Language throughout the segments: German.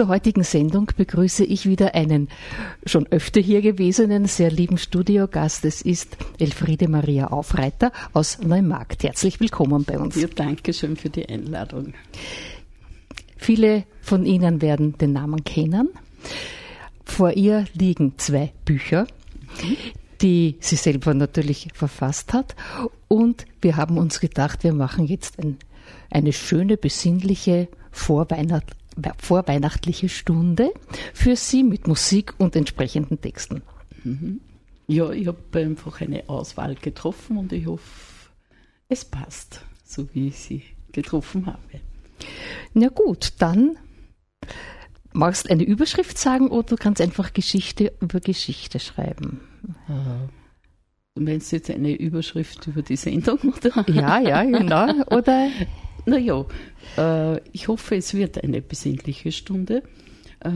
Zur heutigen Sendung begrüße ich wieder einen schon öfter hier gewesenen, sehr lieben Studiogast. Es ist Elfriede Maria Aufreiter aus Neumarkt. Herzlich willkommen bei uns. Ja, danke schön für die Einladung. Viele von Ihnen werden den Namen kennen. Vor ihr liegen zwei Bücher, die sie selber natürlich verfasst hat. Und wir haben uns gedacht, wir machen jetzt ein, eine schöne, besinnliche Vorweihnacht, vorweihnachtliche Stunde für Sie mit Musik und entsprechenden Texten. Mhm. Ja, ich habe einfach eine Auswahl getroffen und ich hoffe, es passt, so wie ich sie getroffen habe. Na gut, dann magst du eine Überschrift sagen oder du kannst einfach Geschichte über Geschichte schreiben. Äh, du meinst jetzt eine Überschrift über die Sendung, oder? Ja, ja, genau. Oder naja, äh, ich hoffe, es wird eine besinnliche Stunde. Äh,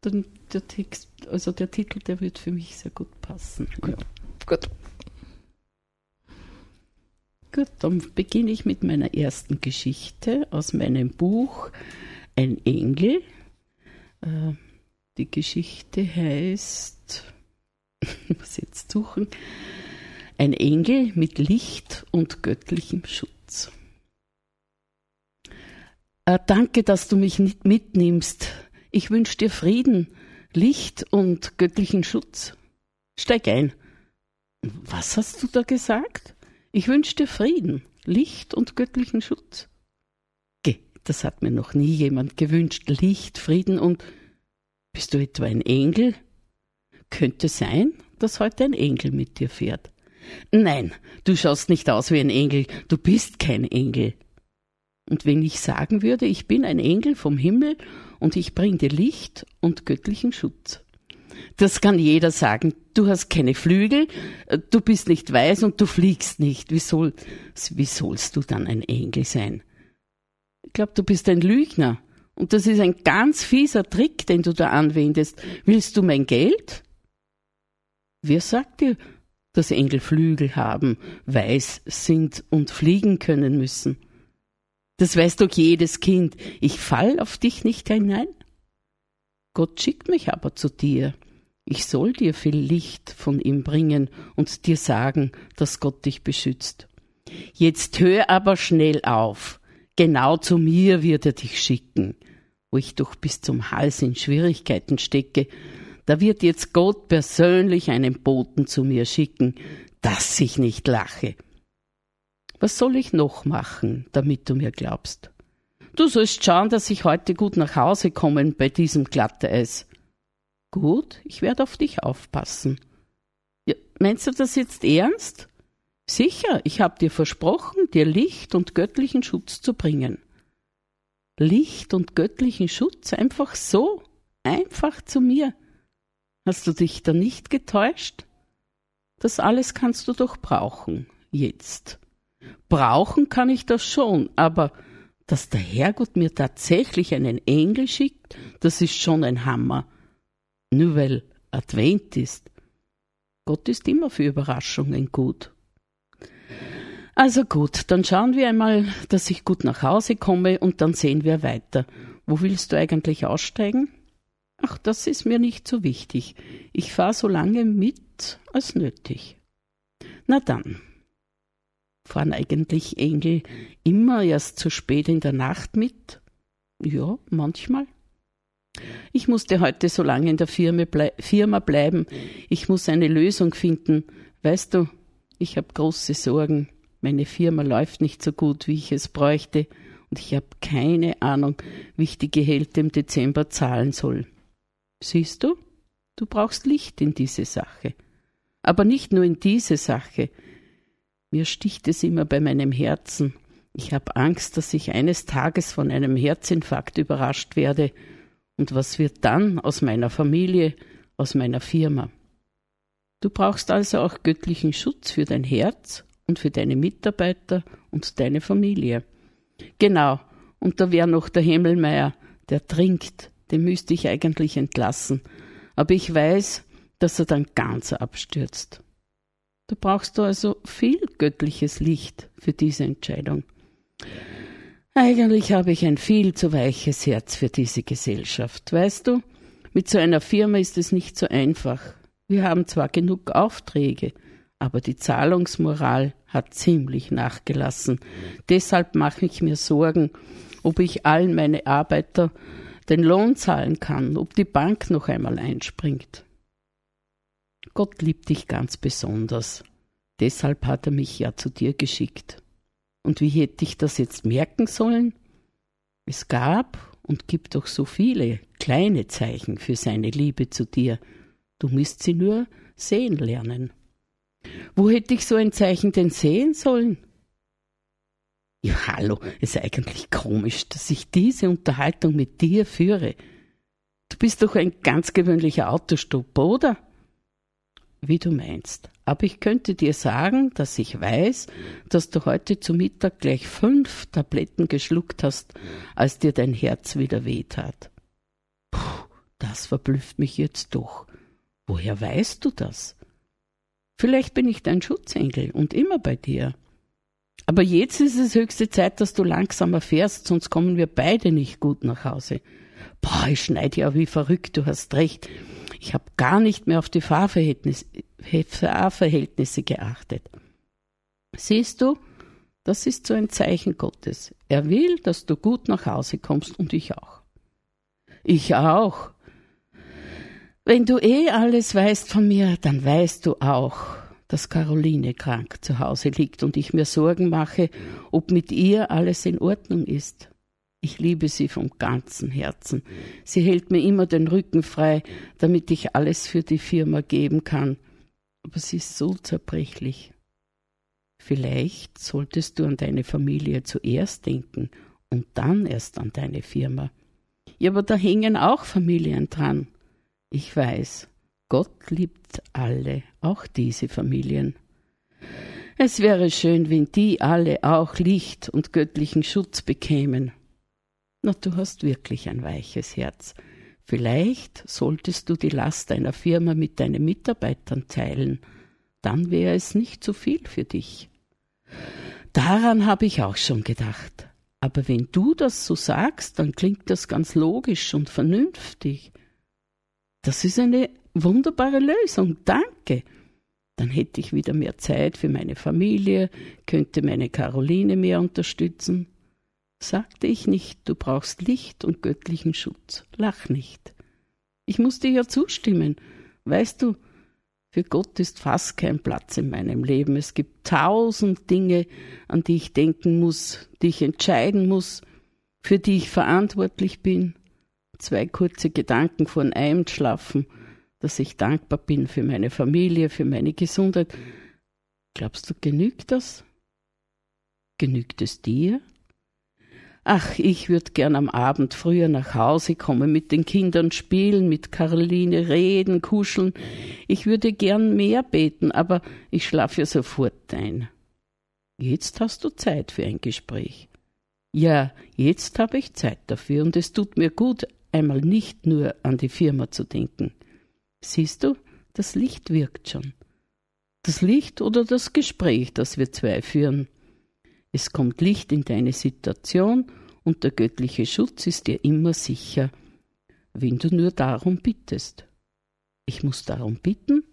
dann der Text, also der Titel, der wird für mich sehr gut passen. Gut. Ja. gut. Gut, dann beginne ich mit meiner ersten Geschichte aus meinem Buch Ein Engel. Äh, die Geschichte heißt, ich muss jetzt suchen, Ein Engel mit Licht und göttlichem Schutz. Äh, danke, dass du mich nicht mitnimmst. Ich wünsche dir Frieden, Licht und göttlichen Schutz. Steig ein. Was hast du da gesagt? Ich wünsche dir Frieden, Licht und göttlichen Schutz. Geh, das hat mir noch nie jemand gewünscht. Licht, Frieden und. Bist du etwa ein Engel? Könnte sein, dass heute ein Engel mit dir fährt. Nein, du schaust nicht aus wie ein Engel, du bist kein Engel. Und wenn ich sagen würde, ich bin ein Engel vom Himmel und ich bringe dir Licht und göttlichen Schutz. Das kann jeder sagen. Du hast keine Flügel, du bist nicht weiß und du fliegst nicht. Wie, soll, wie sollst du dann ein Engel sein? Ich glaube, du bist ein Lügner. Und das ist ein ganz fieser Trick, den du da anwendest. Willst du mein Geld? Wer sagt dir, dass Engel Flügel haben, weiß sind und fliegen können müssen? Das weiß doch jedes Kind. Ich fall auf dich nicht hinein. Gott schickt mich aber zu dir. Ich soll dir viel Licht von ihm bringen und dir sagen, dass Gott dich beschützt. Jetzt hör aber schnell auf. Genau zu mir wird er dich schicken, wo ich doch bis zum Hals in Schwierigkeiten stecke. Da wird jetzt Gott persönlich einen Boten zu mir schicken, dass ich nicht lache. Was soll ich noch machen, damit du mir glaubst? Du sollst schauen, dass ich heute gut nach Hause komme bei diesem Glatteis. Gut, ich werde auf dich aufpassen. Ja, meinst du das jetzt ernst? Sicher, ich habe dir versprochen, dir Licht und göttlichen Schutz zu bringen. Licht und göttlichen Schutz einfach so, einfach zu mir. Hast du dich da nicht getäuscht? Das alles kannst du doch brauchen, jetzt. Brauchen kann ich das schon, aber dass der Herrgott mir tatsächlich einen Engel schickt, das ist schon ein Hammer. Nur weil Advent ist. Gott ist immer für Überraschungen gut. Also gut, dann schauen wir einmal, dass ich gut nach Hause komme und dann sehen wir weiter. Wo willst du eigentlich aussteigen? Ach, das ist mir nicht so wichtig. Ich fahre so lange mit als nötig. Na dann, Fahren eigentlich Engel immer erst zu spät in der Nacht mit? Ja, manchmal. Ich musste heute so lange in der Firma, blei Firma bleiben. Ich muss eine Lösung finden. Weißt du, ich habe große Sorgen. Meine Firma läuft nicht so gut, wie ich es bräuchte, und ich habe keine Ahnung, wie ich die Gehälter im Dezember zahlen soll. Siehst du, du brauchst Licht in diese Sache. Aber nicht nur in diese Sache. Mir sticht es immer bei meinem Herzen. Ich habe Angst, dass ich eines Tages von einem Herzinfarkt überrascht werde. Und was wird dann aus meiner Familie, aus meiner Firma? Du brauchst also auch göttlichen Schutz für dein Herz und für deine Mitarbeiter und deine Familie. Genau, und da wäre noch der Himmelmeier, der trinkt, den müsste ich eigentlich entlassen. Aber ich weiß, dass er dann ganz abstürzt. Da brauchst du also viel göttliches Licht für diese Entscheidung. Eigentlich habe ich ein viel zu weiches Herz für diese Gesellschaft. Weißt du, mit so einer Firma ist es nicht so einfach. Wir haben zwar genug Aufträge, aber die Zahlungsmoral hat ziemlich nachgelassen. Deshalb mache ich mir Sorgen, ob ich allen meine Arbeiter den Lohn zahlen kann, ob die Bank noch einmal einspringt. Gott liebt dich ganz besonders. Deshalb hat er mich ja zu dir geschickt. Und wie hätte ich das jetzt merken sollen? Es gab und gibt doch so viele kleine Zeichen für seine Liebe zu dir. Du musst sie nur sehen lernen. Wo hätte ich so ein Zeichen denn sehen sollen? Ja, hallo, ist eigentlich komisch, dass ich diese Unterhaltung mit dir führe. Du bist doch ein ganz gewöhnlicher Autostopp, oder? Wie du meinst. Aber ich könnte dir sagen, dass ich weiß, dass du heute zu Mittag gleich fünf Tabletten geschluckt hast, als dir dein Herz wieder wehtat. Puh, das verblüfft mich jetzt doch. Woher weißt du das? Vielleicht bin ich dein Schutzengel und immer bei dir. Aber jetzt ist es höchste Zeit, dass du langsamer fährst, sonst kommen wir beide nicht gut nach Hause. Boah, ich schneide ja wie verrückt, du hast recht. Ich habe gar nicht mehr auf die Fahrverhältnisse, Fahrverhältnisse geachtet. Siehst du, das ist so ein Zeichen Gottes. Er will, dass du gut nach Hause kommst und ich auch. Ich auch. Wenn du eh alles weißt von mir, dann weißt du auch, dass Caroline krank zu Hause liegt und ich mir Sorgen mache, ob mit ihr alles in Ordnung ist. Ich liebe sie vom ganzen Herzen. Sie hält mir immer den Rücken frei, damit ich alles für die Firma geben kann. Aber sie ist so zerbrechlich. Vielleicht solltest du an deine Familie zuerst denken und dann erst an deine Firma. Ja, aber da hängen auch Familien dran. Ich weiß, Gott liebt alle, auch diese Familien. Es wäre schön, wenn die alle auch Licht und göttlichen Schutz bekämen. Na, du hast wirklich ein weiches Herz. Vielleicht solltest du die Last deiner Firma mit deinen Mitarbeitern teilen. Dann wäre es nicht zu viel für dich. Daran habe ich auch schon gedacht. Aber wenn du das so sagst, dann klingt das ganz logisch und vernünftig. Das ist eine wunderbare Lösung. Danke. Dann hätte ich wieder mehr Zeit für meine Familie, könnte meine Caroline mehr unterstützen. Sagte ich nicht, du brauchst Licht und göttlichen Schutz. Lach nicht. Ich muss dir ja zustimmen. Weißt du, für Gott ist fast kein Platz in meinem Leben. Es gibt tausend Dinge, an die ich denken muss, die ich entscheiden muss, für die ich verantwortlich bin. Zwei kurze Gedanken vor dem Einschlafen, dass ich dankbar bin für meine Familie, für meine Gesundheit. Glaubst du, genügt das? Genügt es dir? Ach, ich würde gern am Abend früher nach Hause kommen, mit den Kindern spielen, mit Caroline reden, kuscheln. Ich würde gern mehr beten, aber ich schlafe ja sofort ein. Jetzt hast du Zeit für ein Gespräch. Ja, jetzt habe ich Zeit dafür und es tut mir gut, einmal nicht nur an die Firma zu denken. Siehst du, das Licht wirkt schon. Das Licht oder das Gespräch, das wir zwei führen. Es kommt Licht in deine Situation und der göttliche Schutz ist dir immer sicher, wenn du nur darum bittest. Ich muss darum bitten?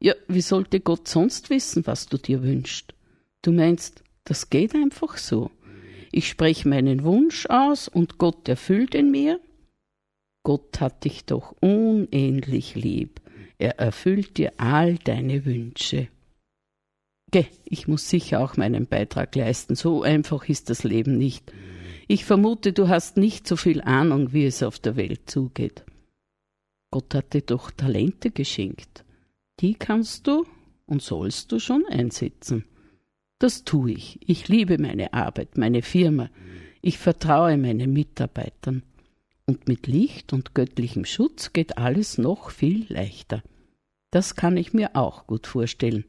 Ja, wie sollte Gott sonst wissen, was du dir wünschst? Du meinst, das geht einfach so. Ich spreche meinen Wunsch aus und Gott erfüllt ihn mir? Gott hat dich doch unähnlich lieb. Er erfüllt dir all deine Wünsche. Geh, ich muss sicher auch meinen Beitrag leisten. So einfach ist das Leben nicht. Ich vermute, du hast nicht so viel Ahnung, wie es auf der Welt zugeht. Gott hat dir doch Talente geschenkt. Die kannst du und sollst du schon einsetzen. Das tue ich. Ich liebe meine Arbeit, meine Firma. Ich vertraue meinen Mitarbeitern. Und mit Licht und göttlichem Schutz geht alles noch viel leichter. Das kann ich mir auch gut vorstellen.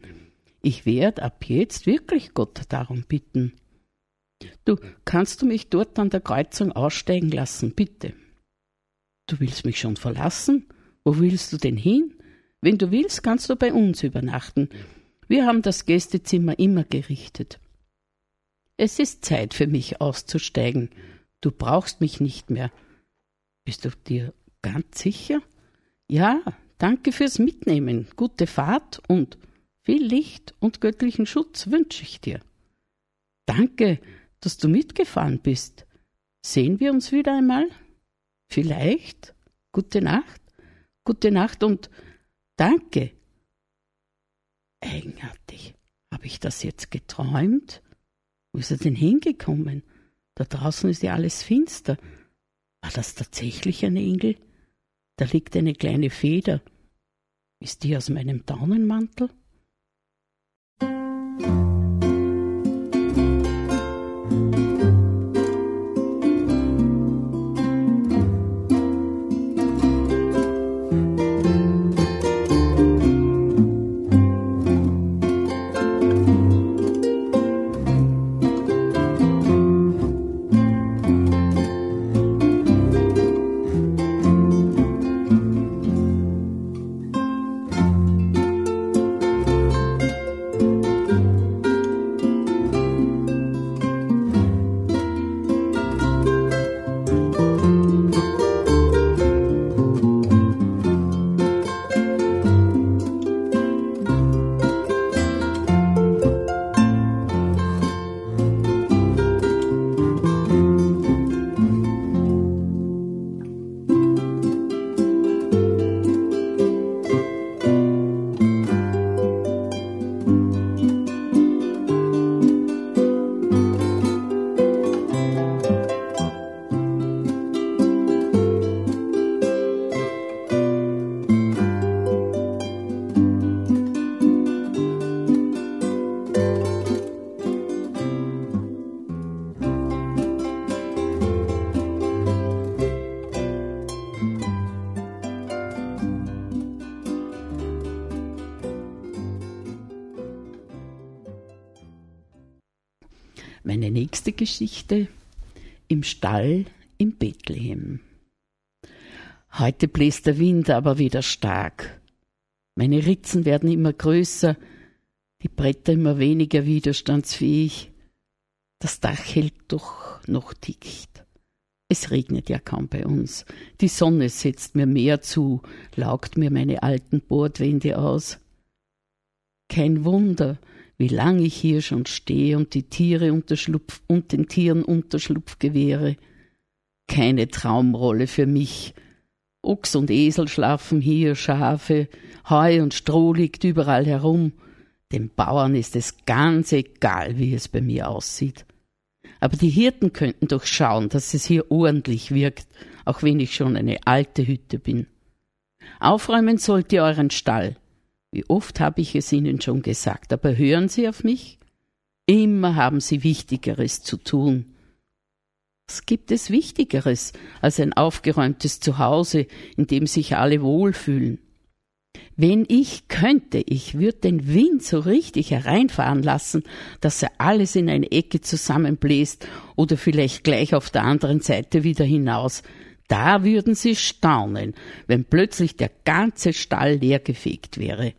Ich werde ab jetzt wirklich Gott darum bitten. Du, kannst du mich dort an der Kreuzung aussteigen lassen, bitte? Du willst mich schon verlassen? Wo willst du denn hin? Wenn du willst, kannst du bei uns übernachten. Wir haben das Gästezimmer immer gerichtet. Es ist Zeit für mich auszusteigen. Du brauchst mich nicht mehr. Bist du dir ganz sicher? Ja, danke fürs Mitnehmen. Gute Fahrt und viel Licht und göttlichen Schutz wünsche ich dir. Danke, dass du mitgefahren bist. Sehen wir uns wieder einmal? Vielleicht? Gute Nacht? Gute Nacht und danke. Eigenartig. Habe ich das jetzt geträumt? Wo ist er denn hingekommen? Da draußen ist ja alles finster. War das tatsächlich ein Engel? Da liegt eine kleine Feder. Ist die aus meinem Daunenmantel? Meine nächste Geschichte im Stall in Bethlehem. Heute bläst der Wind aber wieder stark. Meine Ritzen werden immer größer, die Bretter immer weniger widerstandsfähig. Das Dach hält doch noch dicht. Es regnet ja kaum bei uns. Die Sonne setzt mir mehr zu, laugt mir meine alten Bordwände aus. Kein Wunder, wie lang ich hier schon stehe und die Tiere Unterschlupf und den Tieren Unterschlupf gewähre. Keine Traumrolle für mich. Ochs und Esel schlafen hier, Schafe, Heu und Stroh liegt überall herum. Den Bauern ist es ganz egal, wie es bei mir aussieht. Aber die Hirten könnten doch schauen, dass es hier ordentlich wirkt, auch wenn ich schon eine alte Hütte bin. Aufräumen sollt ihr euren Stall, wie oft habe ich es Ihnen schon gesagt, aber hören Sie auf mich? Immer haben Sie Wichtigeres zu tun. Was gibt es Wichtigeres als ein aufgeräumtes Zuhause, in dem sich alle wohlfühlen? Wenn ich könnte, ich würde den Wind so richtig hereinfahren lassen, dass er alles in eine Ecke zusammenbläst oder vielleicht gleich auf der anderen Seite wieder hinaus. Da würden Sie staunen, wenn plötzlich der ganze Stall leergefegt wäre.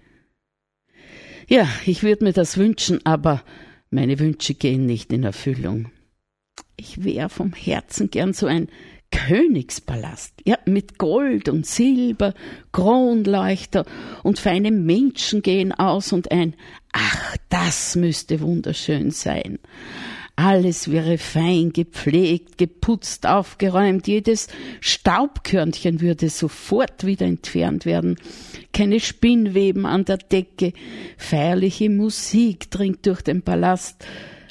Ja, ich würde mir das wünschen, aber meine Wünsche gehen nicht in Erfüllung. Ich wäre vom Herzen gern so ein Königspalast, ja, mit Gold und Silber, Kronleuchter und feine Menschen gehen aus und ein, ach, das müsste wunderschön sein. Alles wäre fein gepflegt, geputzt, aufgeräumt, jedes Staubkörnchen würde sofort wieder entfernt werden, keine Spinnweben an der Decke, feierliche Musik dringt durch den Palast,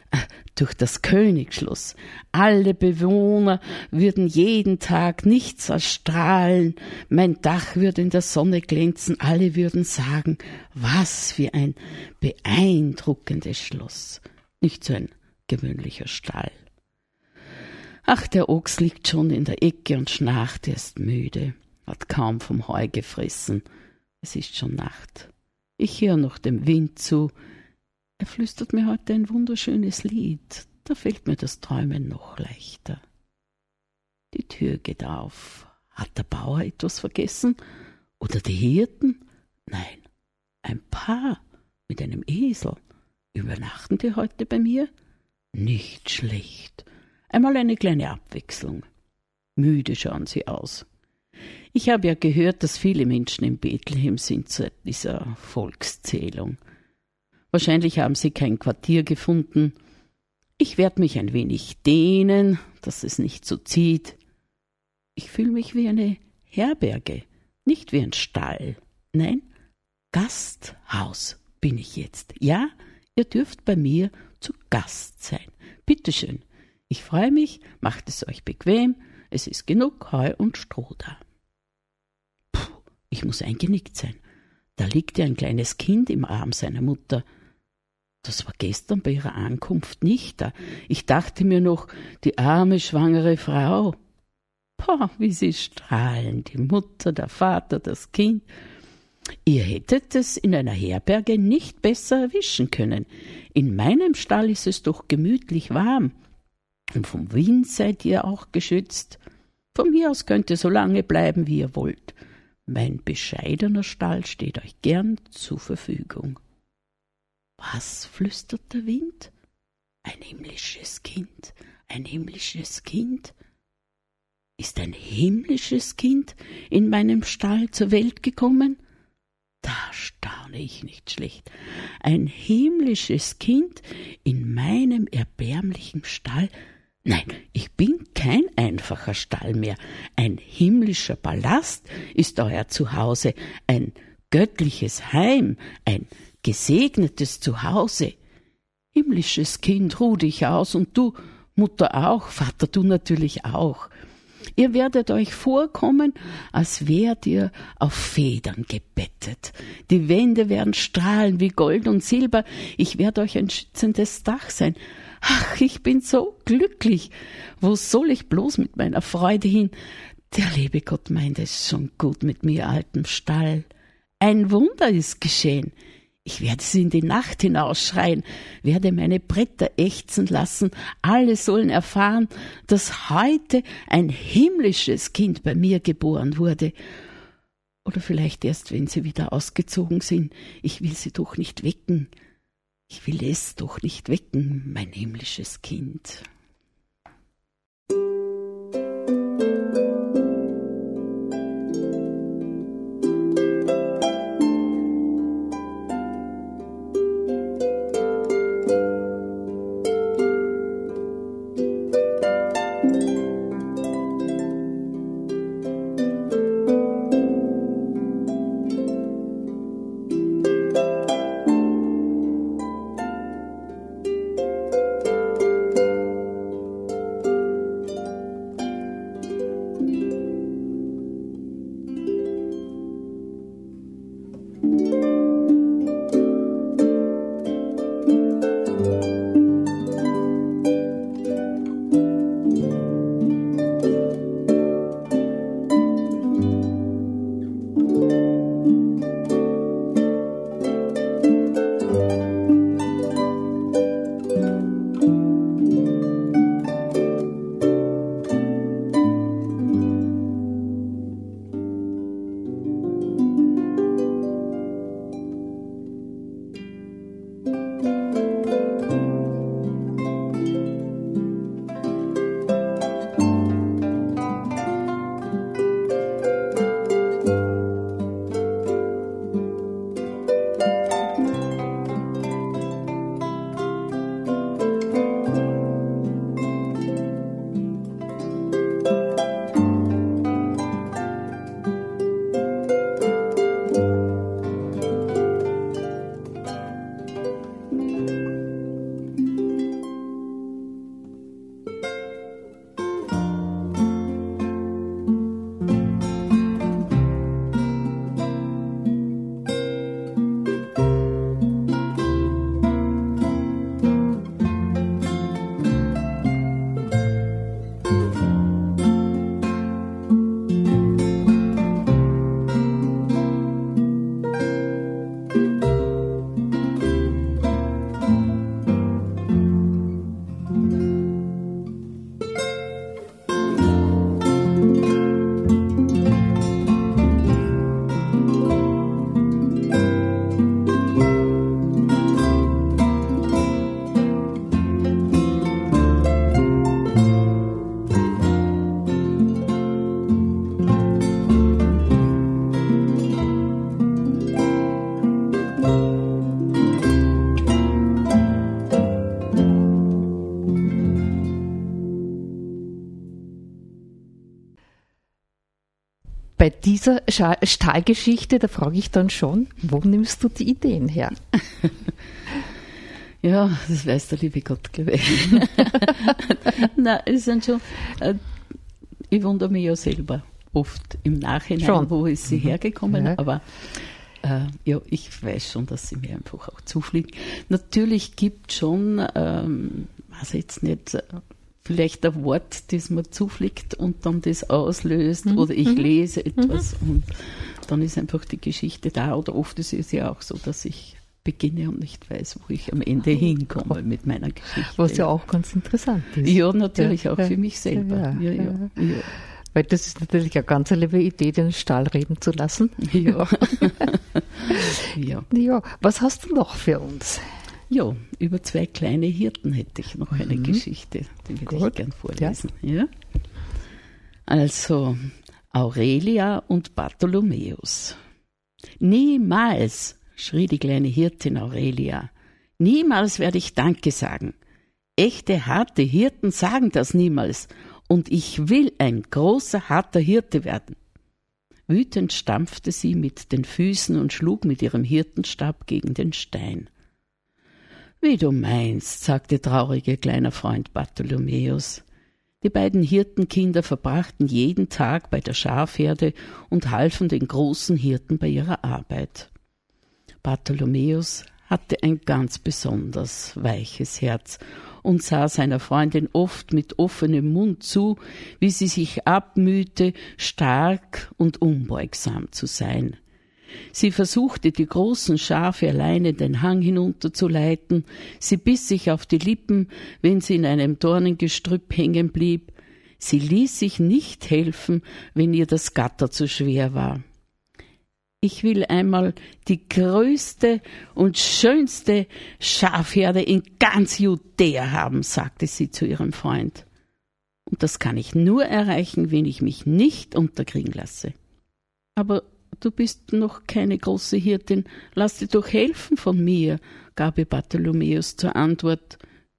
äh, durch das Königsschloss. Alle Bewohner würden jeden Tag nichts erstrahlen, mein Dach würde in der Sonne glänzen, alle würden sagen, was für ein beeindruckendes Schloss. Nicht so ein gewöhnlicher Stall. Ach, der Ochs liegt schon in der Ecke und schnarcht, er ist müde, hat kaum vom Heu gefressen. Es ist schon Nacht. Ich höre noch dem Wind zu. Er flüstert mir heute ein wunderschönes Lied. Da fällt mir das Träumen noch leichter. Die Tür geht auf. Hat der Bauer etwas vergessen? Oder die Hirten? Nein, ein Paar mit einem Esel. Übernachten die heute bei mir? Nicht schlecht. Einmal eine kleine Abwechslung. Müde schauen sie aus. Ich habe ja gehört, dass viele Menschen in Bethlehem sind seit dieser Volkszählung. Wahrscheinlich haben sie kein Quartier gefunden. Ich werde mich ein wenig dehnen, dass es nicht so zieht. Ich fühle mich wie eine Herberge, nicht wie ein Stall. Nein, Gasthaus bin ich jetzt. Ja, ihr dürft bei mir zu Gast sein. Bitteschön. Ich freue mich, macht es euch bequem, es ist genug Heu und Stroh da. Puh, ich muss eingenickt sein. Da liegt ja ein kleines Kind im Arm seiner Mutter. Das war gestern bei ihrer Ankunft nicht da. Ich dachte mir noch, die arme schwangere Frau. Boah, wie sie strahlen, die Mutter, der Vater, das Kind. Ihr hättet es in einer Herberge nicht besser erwischen können. In meinem Stall ist es doch gemütlich warm. Und vom Wind seid ihr auch geschützt. Von mir aus könnt ihr so lange bleiben, wie ihr wollt. Mein bescheidener Stall steht euch gern zur Verfügung. Was flüstert der Wind? Ein himmlisches Kind, ein himmlisches Kind. Ist ein himmlisches Kind in meinem Stall zur Welt gekommen? Da staune ich nicht schlecht. Ein himmlisches Kind in meinem erbärmlichen Stall. Nein, ich bin kein einfacher Stall mehr. Ein himmlischer Palast ist euer Zuhause, ein göttliches Heim, ein gesegnetes Zuhause. Himmlisches Kind, ruh dich aus und du, Mutter auch, Vater, du natürlich auch. Ihr werdet euch vorkommen, als wärt ihr auf Federn gebettet. Die Wände werden strahlen wie Gold und Silber. Ich werde euch ein schützendes Dach sein. Ach, ich bin so glücklich. Wo soll ich bloß mit meiner Freude hin? Der liebe Gott meint es schon gut mit mir, altem Stall. Ein Wunder ist geschehen. Ich werde sie in die Nacht hinausschreien, werde meine Bretter ächzen lassen, alle sollen erfahren, dass heute ein himmlisches Kind bei mir geboren wurde. Oder vielleicht erst, wenn sie wieder ausgezogen sind. Ich will sie doch nicht wecken. Ich will es doch nicht wecken, mein himmlisches Kind. Música bei dieser Stahlgeschichte, da frage ich dann schon, wo nimmst du die Ideen her? Ja, das weiß der liebe Gott, glaube ich. Nein, es sind schon, äh, ich wundere mich ja selber oft im Nachhinein, schon. wo ist sie mhm. hergekommen, ja. aber äh, ja, ich weiß schon, dass sie mir einfach auch zufliegt. Natürlich gibt es schon, ähm, weiß jetzt nicht, äh, vielleicht ein Wort, das mir zufliegt und dann das auslöst mhm. oder ich mhm. lese etwas mhm. und dann ist einfach die Geschichte da oder oft ist es ja auch so, dass ich beginne und nicht weiß, wo ich am Ende hinkomme mit meiner Geschichte. Was ja auch ganz interessant ist. Ja, natürlich ja, auch ja, für mich selber. Ja, Weil das ist natürlich eine ganz liebe Idee, den Stahl reden zu lassen. Ja. ja. ja. Was hast du noch für uns? Ja, über zwei kleine Hirten hätte ich noch eine mhm. Geschichte, die würde Gut. ich gern vorlesen. Ja. Also Aurelia und Bartholomäus. Niemals schrie die kleine Hirtin Aurelia. Niemals werde ich Danke sagen. Echte harte Hirten sagen das niemals, und ich will ein großer harter Hirte werden. Wütend stampfte sie mit den Füßen und schlug mit ihrem Hirtenstab gegen den Stein. Wie du meinst, sagte traurige kleiner Freund Bartholomäus. Die beiden Hirtenkinder verbrachten jeden Tag bei der Schafherde und halfen den großen Hirten bei ihrer Arbeit. Bartholomäus hatte ein ganz besonders weiches Herz und sah seiner Freundin oft mit offenem Mund zu, wie sie sich abmühte, stark und unbeugsam zu sein. Sie versuchte, die großen Schafe alleine den Hang hinunterzuleiten, sie biss sich auf die Lippen, wenn sie in einem Dornengestrüpp hängen blieb, sie ließ sich nicht helfen, wenn ihr das Gatter zu schwer war ich will einmal die größte und schönste Schafherde in ganz Judäa haben, sagte sie zu ihrem Freund. Und das kann ich nur erreichen, wenn ich mich nicht unterkriegen lasse. Aber du bist noch keine große Hirtin, lass dir doch helfen von mir, gab ihr Bartholomäus zur Antwort.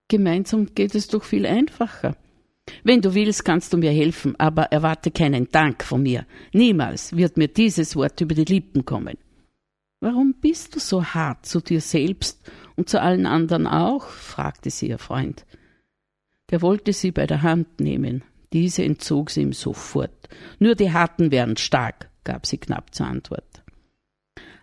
Gemeinsam geht es doch viel einfacher. Wenn du willst, kannst du mir helfen, aber erwarte keinen Dank von mir. Niemals wird mir dieses Wort über die Lippen kommen. Warum bist du so hart zu dir selbst und zu allen anderen auch? fragte sie ihr Freund. Der wollte sie bei der Hand nehmen. Diese entzog sie ihm sofort. Nur die Harten wären stark, gab sie knapp zur Antwort.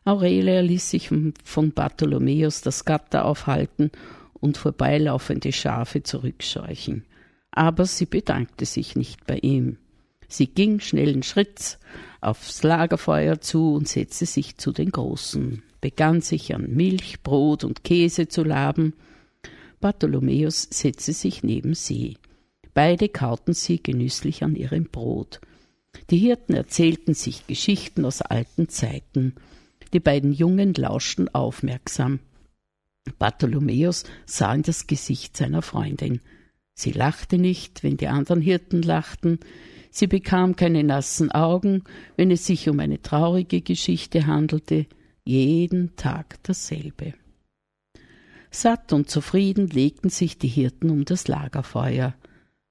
Aurelia ließ sich von Bartholomäus das Gatter aufhalten und vorbeilaufende Schafe zurückscheuchen aber sie bedankte sich nicht bei ihm. Sie ging schnellen Schritts aufs Lagerfeuer zu und setzte sich zu den Großen, begann sich an Milch, Brot und Käse zu laben. Bartholomäus setzte sich neben sie. Beide kauten sie genüsslich an ihrem Brot. Die Hirten erzählten sich Geschichten aus alten Zeiten. Die beiden Jungen lauschten aufmerksam. Bartholomäus sah in das Gesicht seiner Freundin. Sie lachte nicht, wenn die anderen Hirten lachten, sie bekam keine nassen Augen, wenn es sich um eine traurige Geschichte handelte, jeden Tag dasselbe. Satt und zufrieden legten sich die Hirten um das Lagerfeuer.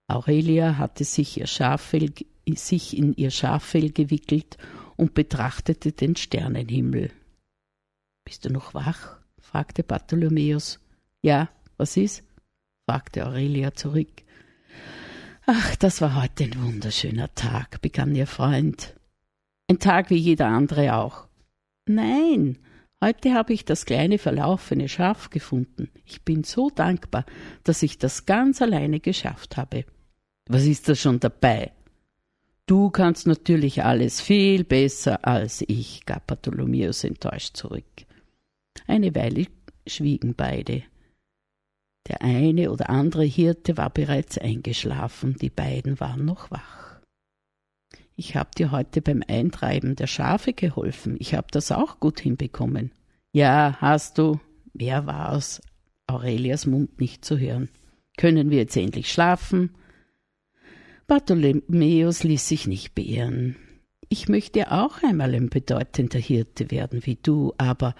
Aurelia hatte sich, ihr Schaffell, sich in ihr Schaffell gewickelt und betrachtete den Sternenhimmel. Bist du noch wach? fragte Bartholomäus. Ja, was ist? fragte Aurelia zurück. Ach, das war heute ein wunderschöner Tag, begann ihr Freund. Ein Tag wie jeder andere auch. Nein, heute habe ich das kleine verlaufene Schaf gefunden. Ich bin so dankbar, dass ich das ganz alleine geschafft habe. Was ist da schon dabei? Du kannst natürlich alles viel besser als ich, gab Bartholomäus enttäuscht zurück. Eine Weile schwiegen beide. Der eine oder andere Hirte war bereits eingeschlafen, die beiden waren noch wach. Ich hab dir heute beim Eintreiben der Schafe geholfen. Ich hab das auch gut hinbekommen. Ja, hast du. Wer war's? Aurelias Mund nicht zu hören. Können wir jetzt endlich schlafen? Bartholomäus ließ sich nicht beirren. Ich möchte auch einmal ein bedeutender Hirte werden wie du, aber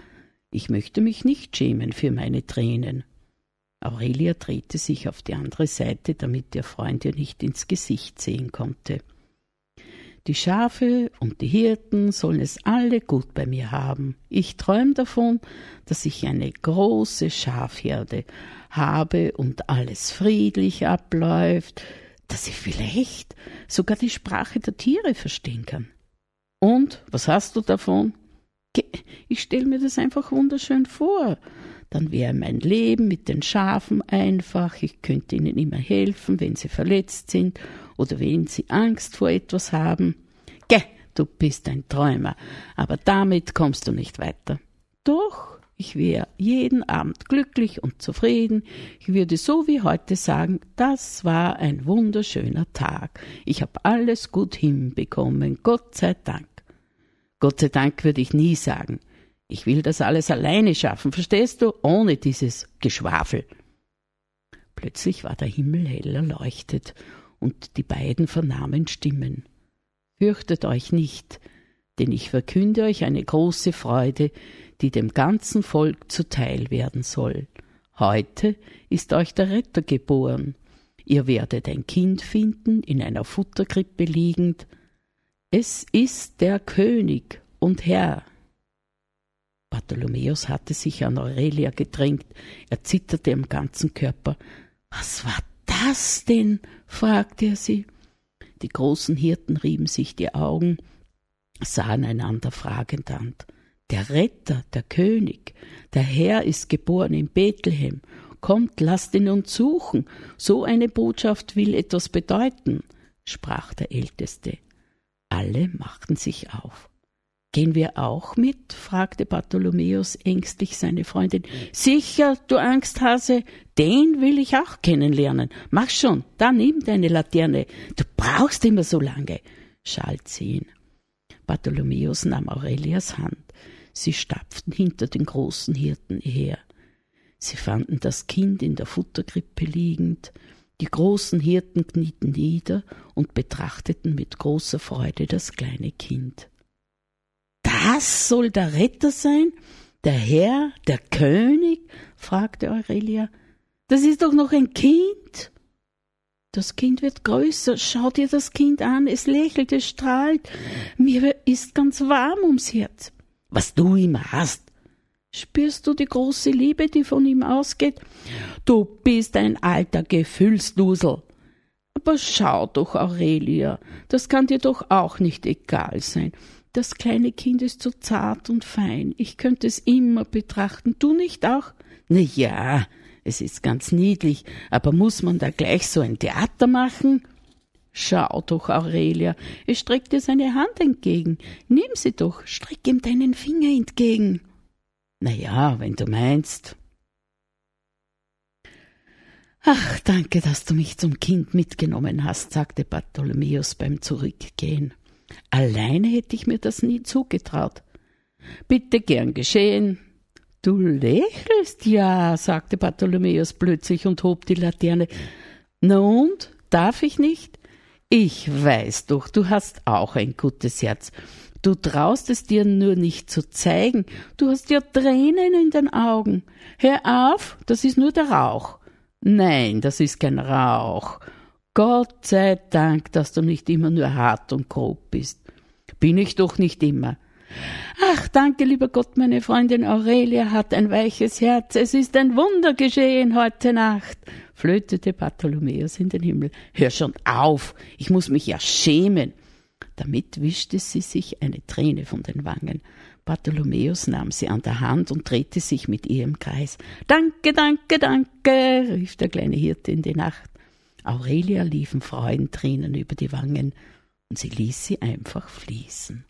ich möchte mich nicht schämen für meine Tränen. Aurelia drehte sich auf die andere Seite, damit ihr Freund ihr nicht ins Gesicht sehen konnte. Die Schafe und die Hirten sollen es alle gut bei mir haben. Ich träume davon, dass ich eine große Schafherde habe und alles friedlich abläuft, dass ich vielleicht sogar die Sprache der Tiere verstehen kann. Und was hast du davon? Ich stelle mir das einfach wunderschön vor. Dann wäre mein Leben mit den Schafen einfach, ich könnte ihnen immer helfen, wenn sie verletzt sind oder wenn sie Angst vor etwas haben. Geh, du bist ein Träumer, aber damit kommst du nicht weiter. Doch, ich wäre jeden Abend glücklich und zufrieden. Ich würde so wie heute sagen, das war ein wunderschöner Tag. Ich habe alles gut hinbekommen, Gott sei Dank. Gott sei Dank würde ich nie sagen. Ich will das alles alleine schaffen, verstehst du? Ohne dieses Geschwafel. Plötzlich war der Himmel hell erleuchtet und die beiden vernahmen Stimmen. Fürchtet euch nicht, denn ich verkünde euch eine große Freude, die dem ganzen Volk zuteil werden soll. Heute ist euch der Retter geboren. Ihr werdet ein Kind finden, in einer Futterkrippe liegend, es ist der König und Herr. Bartholomäus hatte sich an Aurelia gedrängt, er zitterte am ganzen Körper. Was war das denn? fragte er sie. Die großen Hirten rieben sich die Augen, sahen einander fragend an. Der Retter, der König, der Herr ist geboren in Bethlehem. Kommt, lasst ihn uns suchen. So eine Botschaft will etwas bedeuten, sprach der Älteste. Alle machten sich auf. Gehen wir auch mit? fragte Bartholomäus ängstlich seine Freundin. Sicher, du Angsthase, den will ich auch kennenlernen. Mach schon, da nimm deine Laterne. Du brauchst immer so lange, schalt sie ihn. Bartholomäus nahm Aurelias Hand. Sie stapften hinter den großen Hirten her. Sie fanden das Kind in der Futterkrippe liegend, die großen Hirten knieten nieder und betrachteten mit großer Freude das kleine Kind. Das soll der Retter sein? Der Herr, der König? fragte Aurelia. Das ist doch noch ein Kind. Das Kind wird größer. Schau dir das Kind an. Es lächelt, es strahlt. Mir ist ganz warm ums Herz. Was du immer hast, Spürst du die große Liebe, die von ihm ausgeht? Du bist ein alter Gefühlsdusel. Aber schau doch, Aurelia, das kann dir doch auch nicht egal sein. Das kleine Kind ist so zart und fein. Ich könnte es immer betrachten. Du nicht auch? Na ja, es ist ganz niedlich, aber muss man da gleich so ein Theater machen? Schau doch, Aurelia, es streckt dir seine Hand entgegen. Nimm sie doch, streck ihm deinen Finger entgegen. Na ja, wenn du meinst. Ach, danke, dass du mich zum Kind mitgenommen hast, sagte Bartholomäus beim Zurückgehen. Alleine hätte ich mir das nie zugetraut. Bitte gern geschehen. Du lächelst ja, sagte Bartholomäus plötzlich und hob die Laterne. Na und? Darf ich nicht? Ich weiß doch, du hast auch ein gutes Herz. Du traust es dir nur nicht zu zeigen. Du hast ja Tränen in den Augen. Hör auf, das ist nur der Rauch. Nein, das ist kein Rauch. Gott sei Dank, dass du nicht immer nur hart und grob bist. Bin ich doch nicht immer. Ach, danke, lieber Gott, meine Freundin Aurelia hat ein weiches Herz. Es ist ein Wunder geschehen heute Nacht, flötete Bartholomäus in den Himmel. Hör schon auf, ich muss mich ja schämen. Damit wischte sie sich eine Träne von den Wangen. Bartholomäus nahm sie an der Hand und drehte sich mit ihr im Kreis. Danke, danke, danke, rief der kleine Hirte in die Nacht. Aurelia liefen Freudentränen über die Wangen, und sie ließ sie einfach fließen.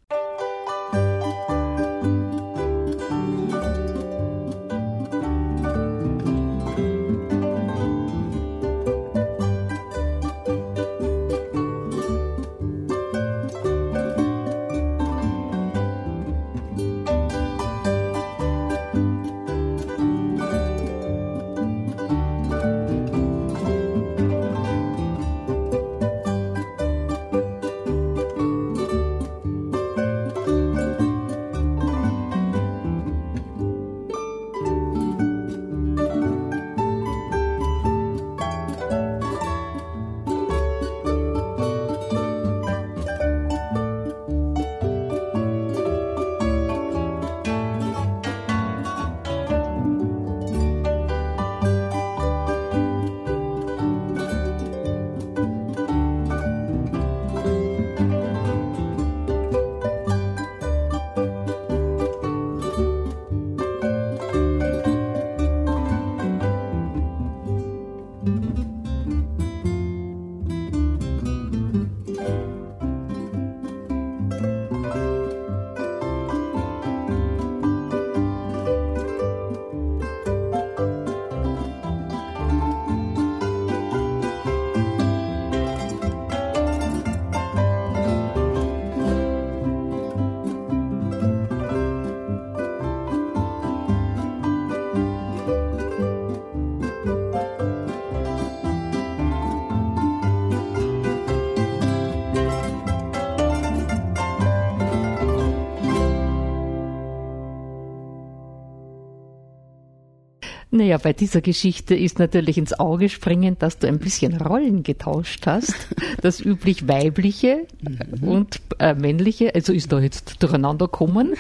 Naja, bei dieser Geschichte ist natürlich ins Auge springend, dass du ein bisschen Rollen getauscht hast. Das üblich weibliche mhm. und äh, männliche, also ist da jetzt durcheinander gekommen.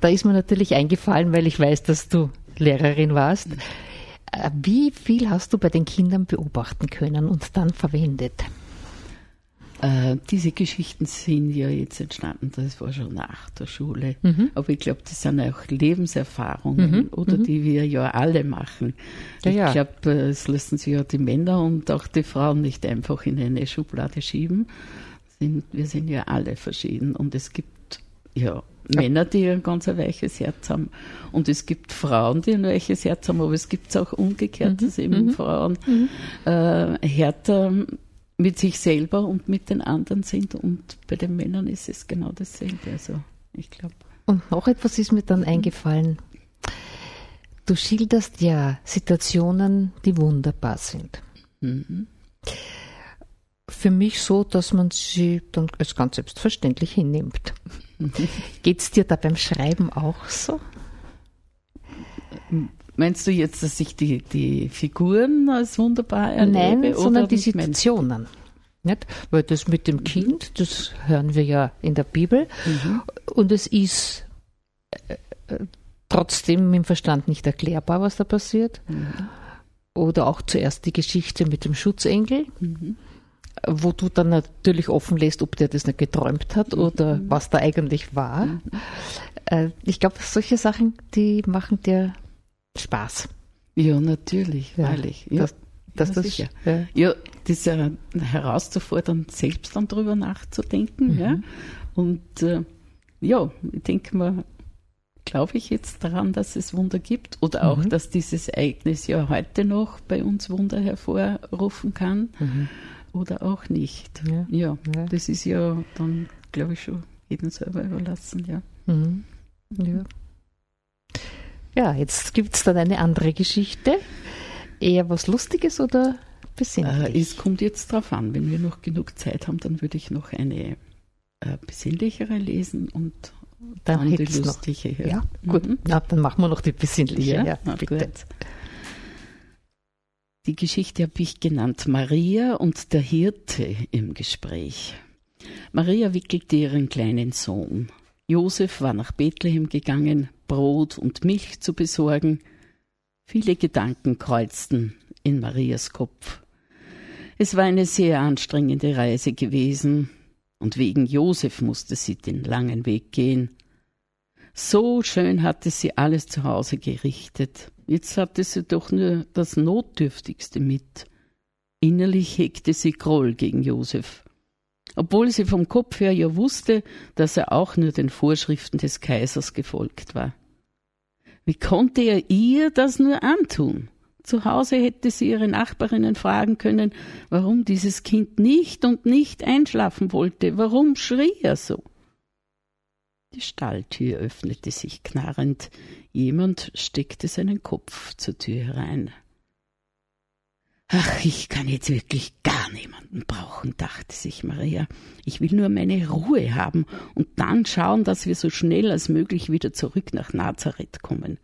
Da ist mir natürlich eingefallen, weil ich weiß, dass du Lehrerin warst. Äh, wie viel hast du bei den Kindern beobachten können und dann verwendet? Äh, diese Geschichten sind ja jetzt entstanden, das war schon nach der Schule. Mhm. Aber ich glaube, das sind auch Lebenserfahrungen, mhm. oder mhm. die wir ja alle machen. Ja, ich ja. glaube, es lassen sich ja die Männer und auch die Frauen nicht einfach in eine Schublade schieben. wir sind ja alle verschieden und es gibt ja Männer, die ein ganz ein weiches Herz haben. Und es gibt Frauen, die ein weiches Herz haben, aber es gibt auch umgekehrt, mhm. dass eben mhm. Frauen mhm. äh, härter mit sich selber und mit den anderen sind. Und bei den Männern ist es genau dasselbe. Also ich glaube. Und noch etwas ist mir dann eingefallen. Du schilderst ja Situationen, die wunderbar sind. Mhm. Für mich so, dass man sie dann als ganz selbstverständlich hinnimmt. Mhm. Geht es dir da beim Schreiben auch so? Meinst du jetzt, dass ich die, die Figuren als wunderbar erlebe? Nein, sondern die Situationen. Nicht? Weil das mit dem Kind, das hören wir ja in der Bibel. Mhm. Und es ist äh, äh, trotzdem im Verstand nicht erklärbar, was da passiert. Mhm. Oder auch zuerst die Geschichte mit dem Schutzengel, mhm. wo du dann natürlich offen lässt, ob der das nicht geträumt hat oder mhm. was da eigentlich war. Mhm. Äh, ich glaube, solche Sachen, die machen dir Spaß. Ja, natürlich, ja, freilich. Ja, das, das, das sicher. Ja. ja, das ist ja herauszufordern, selbst dann drüber nachzudenken. Mhm. Ja. Und äh, ja, ich denke mal, glaube ich jetzt daran, dass es Wunder gibt oder auch, mhm. dass dieses Ereignis ja heute noch bei uns Wunder hervorrufen kann mhm. oder auch nicht. Ja. ja. Ja, das ist ja dann, glaube ich, schon jedem selber überlassen. Ja. Mhm. ja. Ja, jetzt gibt es dann eine andere Geschichte. Eher was Lustiges oder besinnlich? Äh, es kommt jetzt darauf an. Wenn wir noch genug Zeit haben, dann würde ich noch eine äh, besinnlichere lesen und dann, dann die lustige. Noch. Ja, gut. Mhm. Ja, dann machen wir noch die besinnliche. Ja, ja bitte. Gut. Die Geschichte habe ich genannt Maria und der Hirte im Gespräch. Maria wickelte ihren kleinen Sohn. Josef war nach Bethlehem gegangen, Brot und Milch zu besorgen. Viele Gedanken kreuzten in Marias Kopf. Es war eine sehr anstrengende Reise gewesen, und wegen Josef musste sie den langen Weg gehen. So schön hatte sie alles zu Hause gerichtet. Jetzt hatte sie doch nur das Notdürftigste mit. Innerlich hegte sie Groll gegen Josef obwohl sie vom Kopf her ja wusste, dass er auch nur den Vorschriften des Kaisers gefolgt war. Wie konnte er ihr das nur antun? Zu Hause hätte sie ihre Nachbarinnen fragen können, warum dieses Kind nicht und nicht einschlafen wollte, warum schrie er so? Die Stalltür öffnete sich knarrend, jemand steckte seinen Kopf zur Tür herein. Ach, ich kann jetzt wirklich gar niemanden brauchen, dachte sich Maria. Ich will nur meine Ruhe haben und dann schauen, dass wir so schnell als möglich wieder zurück nach Nazareth kommen.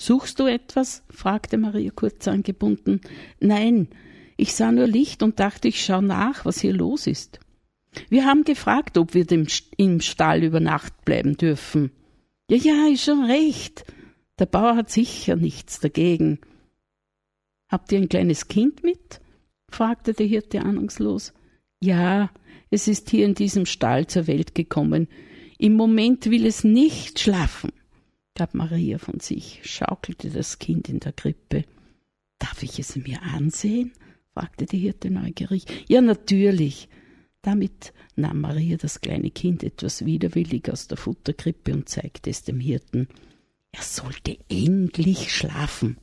Suchst du etwas? fragte Maria kurz angebunden. Nein, ich sah nur Licht und dachte, ich schau nach, was hier los ist. Wir haben gefragt, ob wir im Stall über Nacht bleiben dürfen. Ja, ja, ist schon recht. Der Bauer hat sicher nichts dagegen. Habt ihr ein kleines Kind mit? fragte der Hirte ahnungslos. Ja, es ist hier in diesem Stall zur Welt gekommen. Im Moment will es nicht schlafen, gab Maria von sich, schaukelte das Kind in der Krippe. Darf ich es mir ansehen? fragte der Hirte neugierig. Ja, natürlich. Damit nahm Maria das kleine Kind etwas widerwillig aus der Futterkrippe und zeigte es dem Hirten. Er sollte endlich schlafen.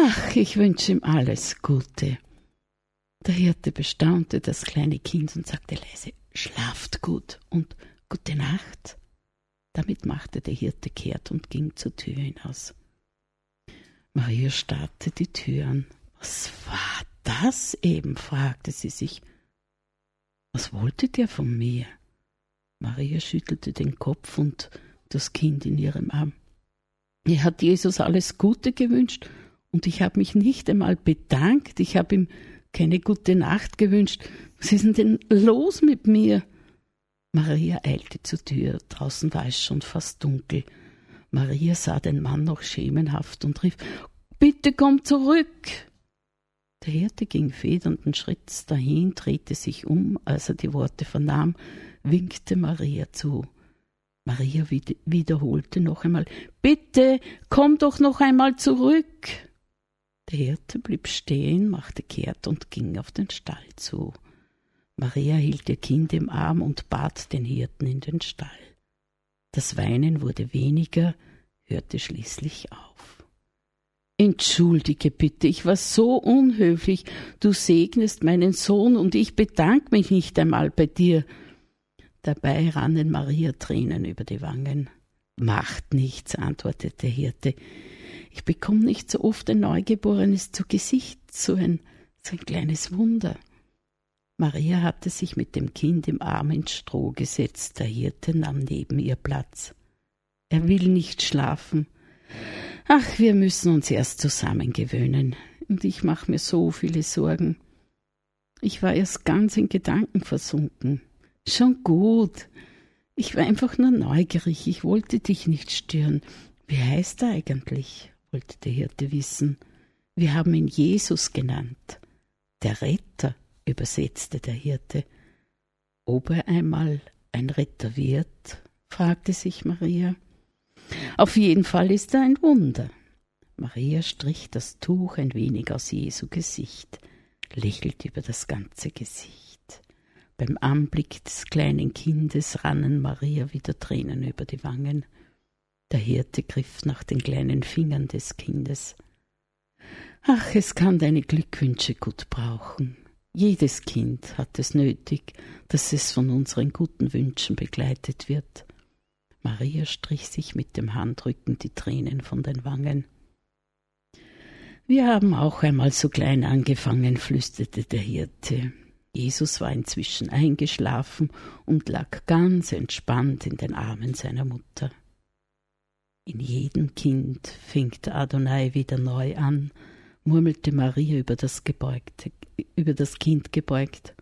Ach, ich wünsche ihm alles Gute. Der Hirte bestaunte das kleine Kind und sagte leise, schlaft gut und gute Nacht. Damit machte der Hirte kehrt und ging zur Tür hinaus. Maria starrte die Tür an. Was war das eben? fragte sie sich. Was wollte der von mir? Maria schüttelte den Kopf und das Kind in ihrem Arm. Er hat Jesus alles Gute gewünscht und ich habe mich nicht einmal bedankt. Ich habe ihm keine gute Nacht gewünscht. Was ist denn los mit mir? Maria eilte zur Tür. Draußen war es schon fast dunkel. Maria sah den Mann noch schemenhaft und rief: Bitte komm zurück! Der Hirte ging federnden Schritts dahin, drehte sich um, als er die Worte vernahm, winkte Maria zu. Maria wiederholte noch einmal Bitte, komm doch noch einmal zurück. Der Hirte blieb stehen, machte kehrt und ging auf den Stall zu. Maria hielt ihr Kind im Arm und bat den Hirten in den Stall. Das Weinen wurde weniger, hörte schließlich auf. Entschuldige bitte, ich war so unhöflich. Du segnest meinen Sohn und ich bedank mich nicht einmal bei dir. Dabei rannen Maria Tränen über die Wangen. Macht nichts, antwortete der Hirte. Ich bekomme nicht so oft ein Neugeborenes zu Gesicht, so ein, so ein kleines Wunder. Maria hatte sich mit dem Kind im Arm ins Stroh gesetzt, der Hirte nahm neben ihr Platz. Er will nicht schlafen. Ach, wir müssen uns erst zusammengewöhnen, und ich mache mir so viele Sorgen. Ich war erst ganz in Gedanken versunken. Schon gut. Ich war einfach nur neugierig, ich wollte dich nicht stören. Wie heißt er eigentlich? Wollte der Hirte wissen. Wir haben ihn Jesus genannt. Der Retter übersetzte der Hirte. Ob er einmal ein Retter wird? fragte sich Maria. Auf jeden Fall ist er ein Wunder. Maria strich das Tuch ein wenig aus Jesu Gesicht, lächelte über das ganze Gesicht. Beim Anblick des kleinen Kindes rannen Maria wieder Tränen über die Wangen. Der Hirte griff nach den kleinen Fingern des Kindes. Ach, es kann deine Glückwünsche gut brauchen. Jedes Kind hat es nötig, dass es von unseren guten Wünschen begleitet wird. Maria strich sich mit dem Handrücken die Tränen von den Wangen. Wir haben auch einmal so klein angefangen, flüsterte der Hirte. Jesus war inzwischen eingeschlafen und lag ganz entspannt in den Armen seiner Mutter. In jedem Kind fängt Adonai wieder neu an, murmelte Maria über das, gebeugte, über das Kind gebeugt.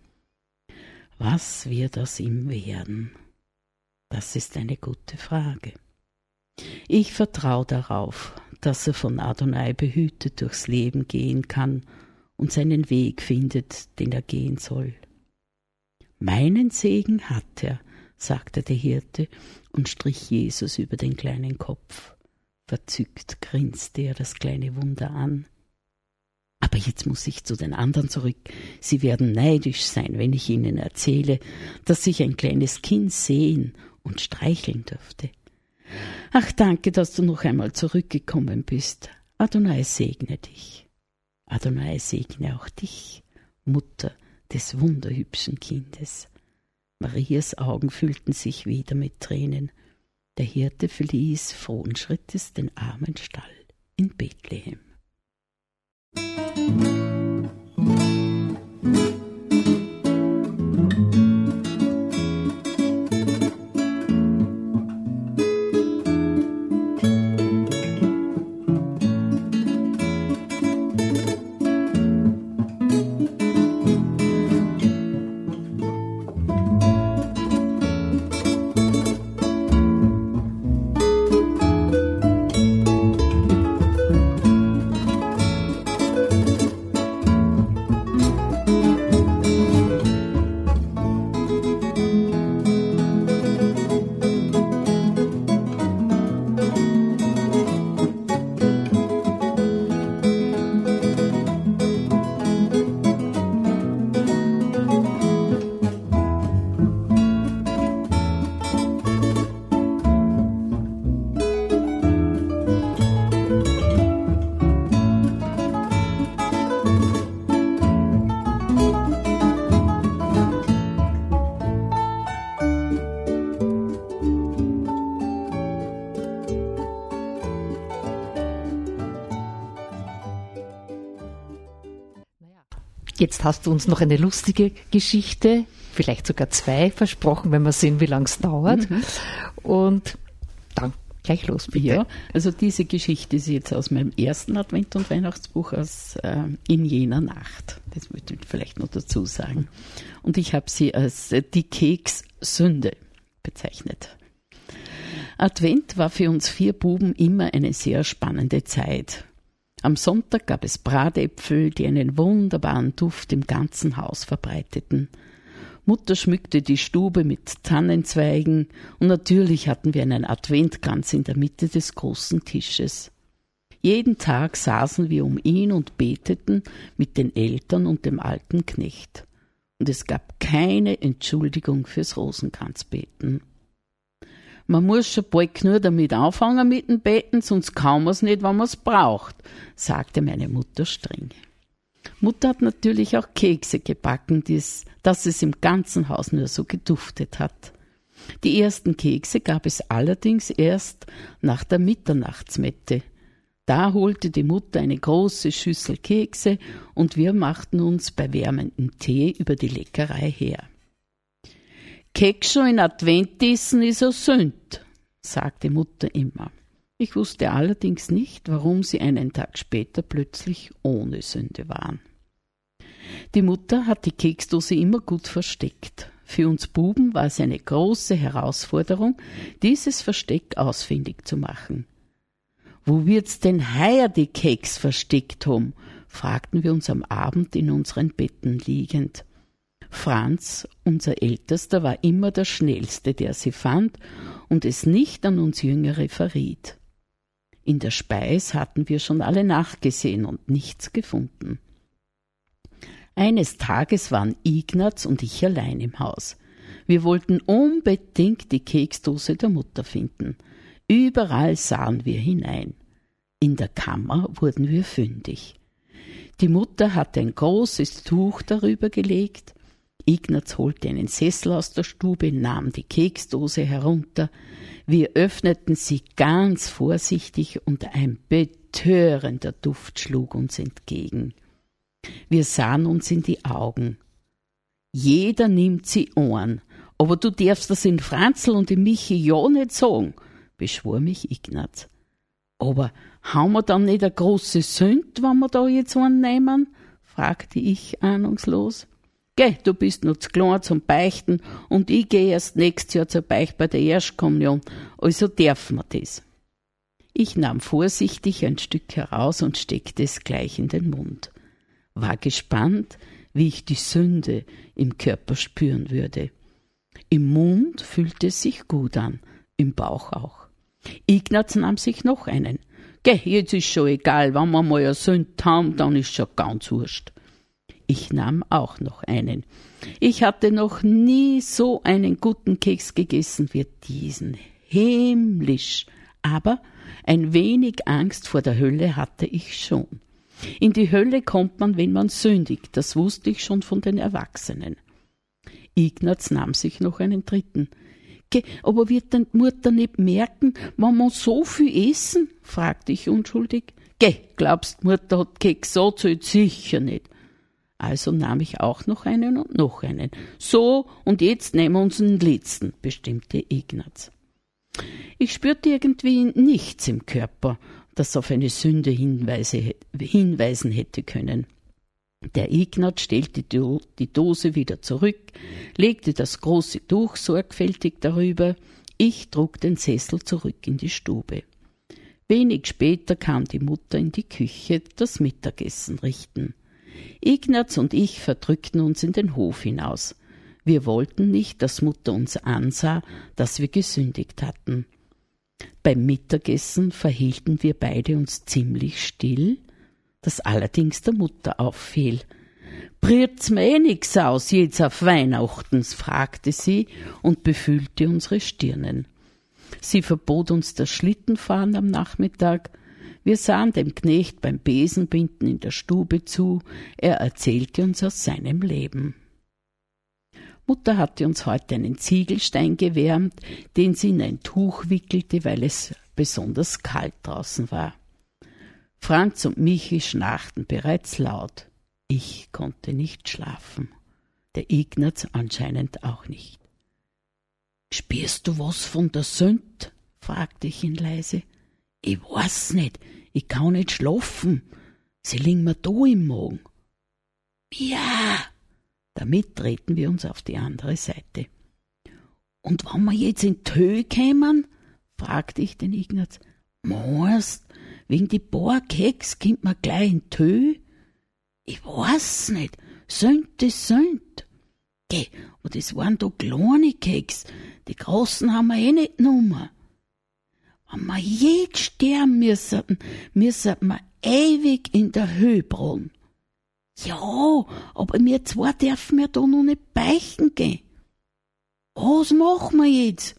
Was wird aus ihm werden? Das ist eine gute Frage. Ich vertraue darauf, dass er von Adonai behütet durchs Leben gehen kann und seinen Weg findet, den er gehen soll. Meinen Segen hat er, sagte der Hirte und strich Jesus über den kleinen Kopf. Verzückt grinste er das kleine Wunder an. Aber jetzt muss ich zu den anderen zurück. Sie werden neidisch sein, wenn ich ihnen erzähle, dass ich ein kleines Kind sehen und streicheln dürfte. Ach, danke, dass du noch einmal zurückgekommen bist. Adonai segne dich. Adonai segne auch dich, Mutter des wunderhübschen Kindes. Marias Augen füllten sich wieder mit Tränen. Der Hirte verließ frohen Schrittes den armen Stall in Bethlehem. Jetzt hast du uns noch eine lustige Geschichte, vielleicht sogar zwei versprochen, wenn wir sehen, wie lange es dauert. Mhm. Und dann Gleich los, bitte. Ja, also diese Geschichte ist jetzt aus meinem ersten Advent- und Weihnachtsbuch aus äh, In jener Nacht. Das möchte ich vielleicht noch dazu sagen. Und ich habe sie als äh, die Kekssünde bezeichnet. Advent war für uns vier Buben immer eine sehr spannende Zeit. Am Sonntag gab es Bratäpfel, die einen wunderbaren Duft im ganzen Haus verbreiteten. Mutter schmückte die Stube mit Tannenzweigen und natürlich hatten wir einen Adventkranz in der Mitte des großen Tisches. Jeden Tag saßen wir um ihn und beteten mit den Eltern und dem alten Knecht. Und es gab keine Entschuldigung fürs Rosenkranzbeten. Man muss schon bald nur damit anfangen mit dem Beten, sonst kann man es nicht, wenn man es braucht, sagte meine Mutter streng. Mutter hat natürlich auch Kekse gebacken, dies, dass es im ganzen Haus nur so geduftet hat. Die ersten Kekse gab es allerdings erst nach der Mitternachtsmette. Da holte die Mutter eine große Schüssel Kekse und wir machten uns bei wärmendem Tee über die Leckerei her. Keks in Advent essen ist a Sünd, sagte Mutter immer. Ich wusste allerdings nicht, warum sie einen Tag später plötzlich ohne Sünde waren. Die Mutter hat die Keksdose immer gut versteckt. Für uns Buben war es eine große Herausforderung, dieses Versteck ausfindig zu machen. Wo wird's denn heuer die Keks versteckt haben? fragten wir uns am Abend in unseren Betten liegend. Franz, unser Ältester, war immer der Schnellste, der sie fand und es nicht an uns Jüngere verriet. In der Speis hatten wir schon alle nachgesehen und nichts gefunden. Eines Tages waren Ignaz und ich allein im Haus. Wir wollten unbedingt die Keksdose der Mutter finden. Überall sahen wir hinein. In der Kammer wurden wir fündig. Die Mutter hatte ein großes Tuch darüber gelegt. Ignaz holte einen Sessel aus der Stube, nahm die Keksdose herunter. Wir öffneten sie ganz vorsichtig und ein betörender Duft schlug uns entgegen. Wir sahen uns in die Augen. Jeder nimmt sie Ohren, aber du darfst das in Franzl und in Michi ja nicht sagen, beschwor mich Ignaz. Aber haben wir dann nicht eine große Sünd, wenn wir da jetzt einen nehmen? fragte ich ahnungslos. Geh, du bist nur zu klein zum Beichten und ich gehe erst nächstes Jahr zur Beicht bei der Erstkommunion, also dürfen wir das. Ich nahm vorsichtig ein Stück heraus und steckte es gleich in den Mund. War gespannt, wie ich die Sünde im Körper spüren würde. Im Mund fühlte es sich gut an, im Bauch auch. Ignaz nahm sich noch einen. Geh, jetzt ist schon egal, wenn wir mal eine Sünde haben, dann ist schon ganz wurscht. Ich nahm auch noch einen. Ich hatte noch nie so einen guten Keks gegessen wie diesen. Himmlisch. Aber ein wenig Angst vor der Hölle hatte ich schon. In die Hölle kommt man, wenn man sündigt. Das wusste ich schon von den Erwachsenen. Ignaz nahm sich noch einen dritten. Ge, aber wird denn Mutter nicht merken, wenn man so viel essen? fragte ich unschuldig. Geh, glaubst, Mutter hat Keks so zählt sicher nicht. Also nahm ich auch noch einen und noch einen. So, und jetzt nehmen wir uns den letzten, bestimmte Ignaz. Ich spürte irgendwie nichts im Körper, das auf eine Sünde Hinweise, hinweisen hätte können. Der Ignaz stellte die Dose wieder zurück, legte das große Tuch sorgfältig darüber, ich trug den Sessel zurück in die Stube. Wenig später kam die Mutter in die Küche das Mittagessen richten. Ignaz und ich verdrückten uns in den Hof hinaus. Wir wollten nicht, dass Mutter uns ansah, dass wir gesündigt hatten. Beim Mittagessen verhielten wir beide uns ziemlich still, das allerdings der Mutter auffiel. Briert's mir eh nix aus jetzt auf Weihnachtens? fragte sie und befühlte unsere Stirnen. Sie verbot uns das Schlittenfahren am Nachmittag, wir sahen dem Knecht beim Besenbinden in der Stube zu, er erzählte uns aus seinem Leben. Mutter hatte uns heute einen Ziegelstein gewärmt, den sie in ein Tuch wickelte, weil es besonders kalt draußen war. Franz und Michi schnarchten bereits laut. Ich konnte nicht schlafen. Der Ignaz anscheinend auch nicht. Spürst du was von der Sünd? fragte ich ihn leise. Ich weiß nicht, ich kann nicht schlafen. Sie liegen mir da im Magen. Ja, damit treten wir uns auf die andere Seite. Und wenn wir jetzt in Tö kämen, fragte ich den Ignaz, meinst, wegen die paar Keks kommt man gleich in Tö? Ich weiß nicht, sönt es sönt. Geh, und das waren da kleine Keks, die großen haben wir eh nicht genommen. Wenn wir jetzt sterben müssen, müssen wir ewig in der Höhe brüllen. Ja, aber wir zwei dürfen wir da noch nicht beichten gehen. Was machen wir jetzt?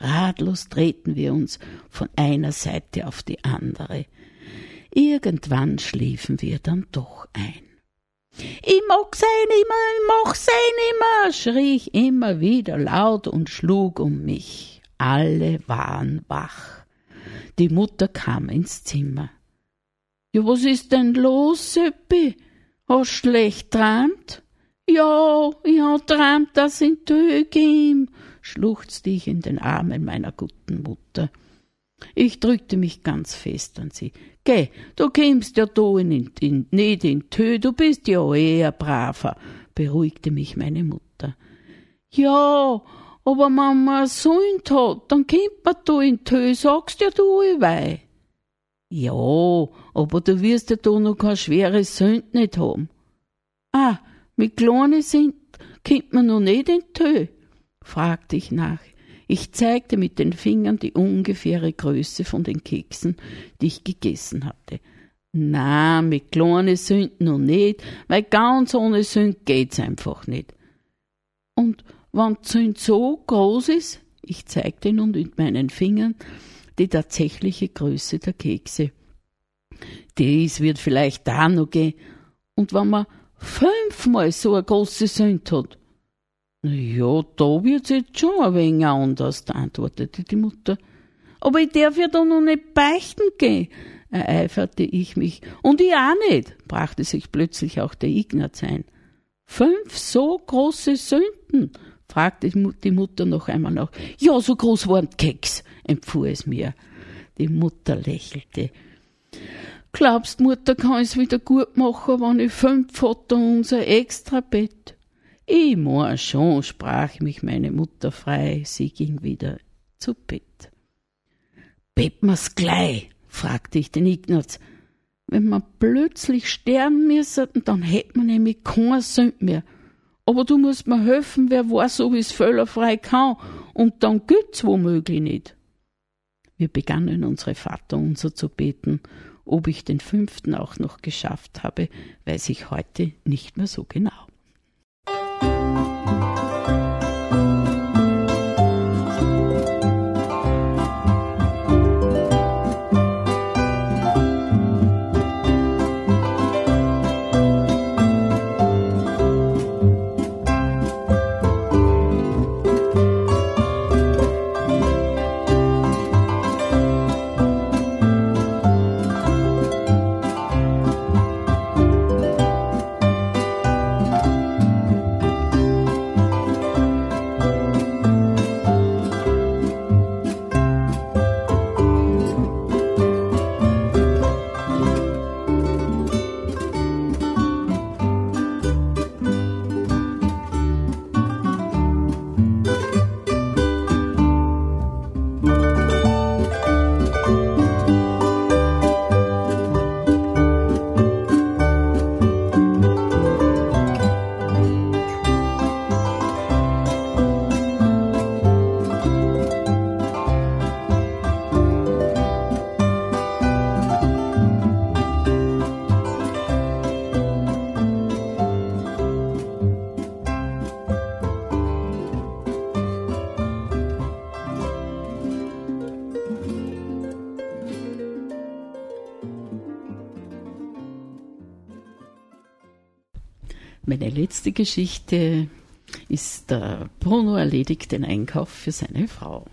Ratlos treten wir uns von einer Seite auf die andere. Irgendwann schliefen wir dann doch ein. Ich mag sein immer, ich mag sein immer, schrie ich immer wieder laut und schlug um mich. Alle waren wach. Die Mutter kam ins Zimmer. Ja, was ist denn los, Seppi? Hast schlecht träumt? Ja, ich hab träumt, dass in Tö ging, schluchzte ich in den Armen meiner guten Mutter. Ich drückte mich ganz fest an sie. Geh, du kommst ja da in, in, nicht in Tö, du bist ja eher braver, beruhigte mich meine Mutter. Ja, aber Mama Sohn hat, dann kommt man da in Tö, sagst ja du wei. Ja, aber du wirst ja da noch kein schweres Sünd nicht haben. Ah, mit kleinen Sünd kommt man noch nicht in Tö, fragte ich nach. Ich zeigte mit den Fingern die ungefähre Größe von den Keksen, die ich gegessen hatte. Na, mit kleinen Sünden noch nicht, weil ganz ohne Sünd geht's einfach nicht. Und wenn die so groß ist, ich zeigte nun mit meinen Fingern die tatsächliche Größe der Kekse. Dies wird vielleicht da noch gehen. Und wenn man fünfmal so eine große Sünd hat, na ja, da wird's jetzt schon ein wenig anders, antwortete die Mutter. Aber ich darf ja da noch nicht beichten gehen, ereiferte ich mich. Und ich auch nicht, brachte sich plötzlich auch der Ignaz ein. Fünf so große Sünden, fragte die Mutter noch einmal nach. Ja, so groß waren die Keks, empfuhr es mir. Die Mutter lächelte. Glaubst, Mutter kann es wieder gut machen, wenn ich fünf Foto unser Extrabett? Ich mein schon, sprach mich meine Mutter frei, sie ging wieder zu Bett. Bett mir's gleich, fragte ich den Ignaz. Wenn wir plötzlich sterben müssen, dann hätt man nämlich kein Sünd mehr. Aber du musst mir helfen, wer weiß, ob ich's fehlerfrei kann, und dann geht's womöglich nicht. Wir begannen unsere Vaterunser zu beten. Ob ich den fünften auch noch geschafft habe, weiß ich heute nicht mehr so genau. Letzte Geschichte ist, der Bruno erledigt den Einkauf für seine Frau.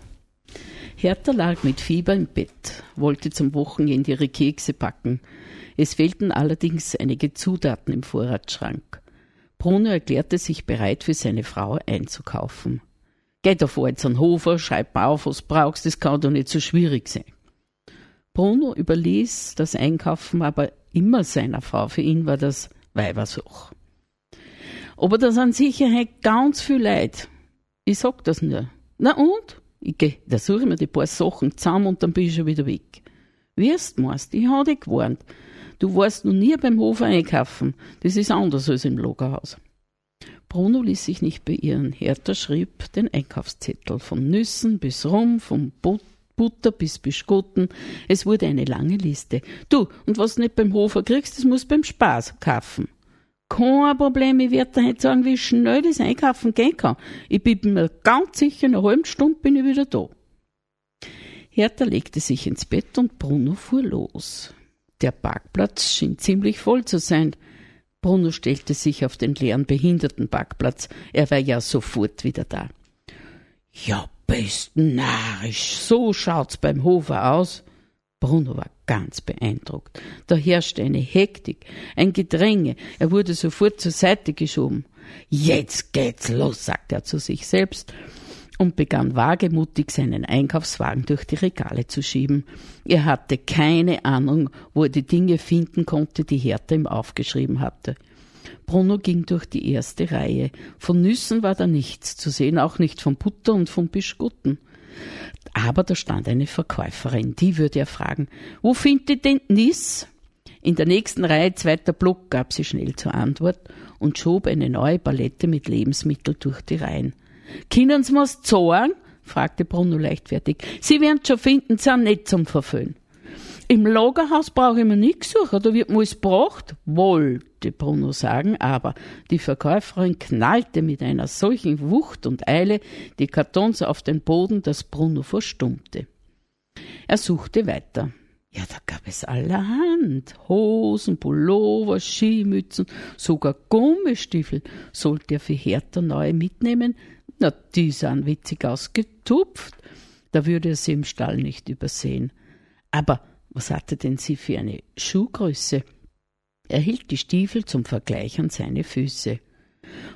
Hertha lag mit Fieber im Bett, wollte zum Wochenende ihre Kekse backen. Es fehlten allerdings einige Zutaten im Vorratsschrank. Bruno erklärte sich bereit, für seine Frau einzukaufen. Geh da vor jetzt an Hofer, schreib auf, was brauchst, das kann doch nicht so schwierig sein. Bruno überließ das Einkaufen aber immer seiner Frau. Für ihn war das Weibersuch. Aber da sind Sicherheit ganz viel Leid. Ich sag das nur. Na und? Ich geh, da suche ich mir die paar Sachen zusammen und dann bin ich schon wieder weg. Wirst meinst, ich habe dich gewarnt. Du warst noch nie beim Hofer einkaufen. Das ist anders als im Lagerhaus. Bruno ließ sich nicht beirren. Hertha schrieb den Einkaufszettel von Nüssen bis Rum, vom Butter bis Biskotten. Es wurde eine lange Liste. Du, und was du nicht beim Hofer kriegst, das musst du beim Spaß kaufen. Kein Problem, ich werde dir heute sagen, wie schnell das Einkaufen gehen kann. Ich bin mir ganz sicher, in einer halben Stunde bin ich wieder da. Hertha legte sich ins Bett und Bruno fuhr los. Der Parkplatz schien ziemlich voll zu sein. Bruno stellte sich auf den leeren Behindertenparkplatz. Er war ja sofort wieder da. Ja, bist narrisch. So schaut's beim Hofer aus. Bruno war ganz beeindruckt. Da herrschte eine Hektik, ein Gedränge. Er wurde sofort zur Seite geschoben. Jetzt geht's los, sagte er zu sich selbst und begann wagemutig seinen Einkaufswagen durch die Regale zu schieben. Er hatte keine Ahnung, wo er die Dinge finden konnte, die Hertha ihm aufgeschrieben hatte. Bruno ging durch die erste Reihe. Von Nüssen war da nichts zu sehen, auch nicht von Butter und von Bischkutten. Aber da stand eine Verkäuferin, die würde er fragen, wo findet ihr denn Nis? In der nächsten Reihe zweiter Block gab sie schnell zur Antwort und schob eine neue Palette mit Lebensmitteln durch die Reihen. Können Sie mir's sagen? fragte Bruno leichtfertig. Sie werden schon finden, sind nicht zum Verfüllen. Im Lagerhaus brauche ich mir nichts suchen, da wird mir alles gebracht, wollte Bruno sagen, aber die Verkäuferin knallte mit einer solchen Wucht und Eile die Kartons auf den Boden, dass Bruno verstummte. Er suchte weiter. Ja, da gab es allerhand. Hosen, Pullover, Skimützen, sogar Gummistiefel. Sollte er für Hertha neue mitnehmen? Na, die sahen witzig ausgetupft. Da würde er sie im Stall nicht übersehen. Aber was hatte denn sie für eine Schuhgröße? Er hielt die Stiefel zum Vergleich an seine Füße.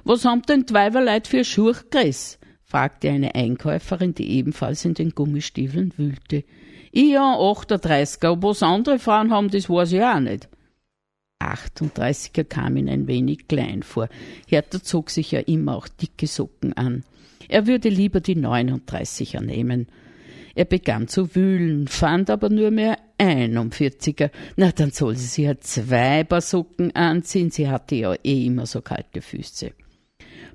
Was haben denn Weiberleut für Schuhgröße? fragte eine Einkäuferin, die ebenfalls in den Gummistiefeln wühlte. Ich ja 38er, aber was andere Frauen haben, das weiß ich auch nicht. 38er kam ihm ein wenig klein vor. Hertha zog sich ja immer auch dicke Socken an. Er würde lieber die 39er nehmen. Er begann zu wühlen, fand aber nur mehr 41er. Na, dann soll sie sich ja zwei Paar Socken anziehen, sie hatte ja eh immer so kalte Füße.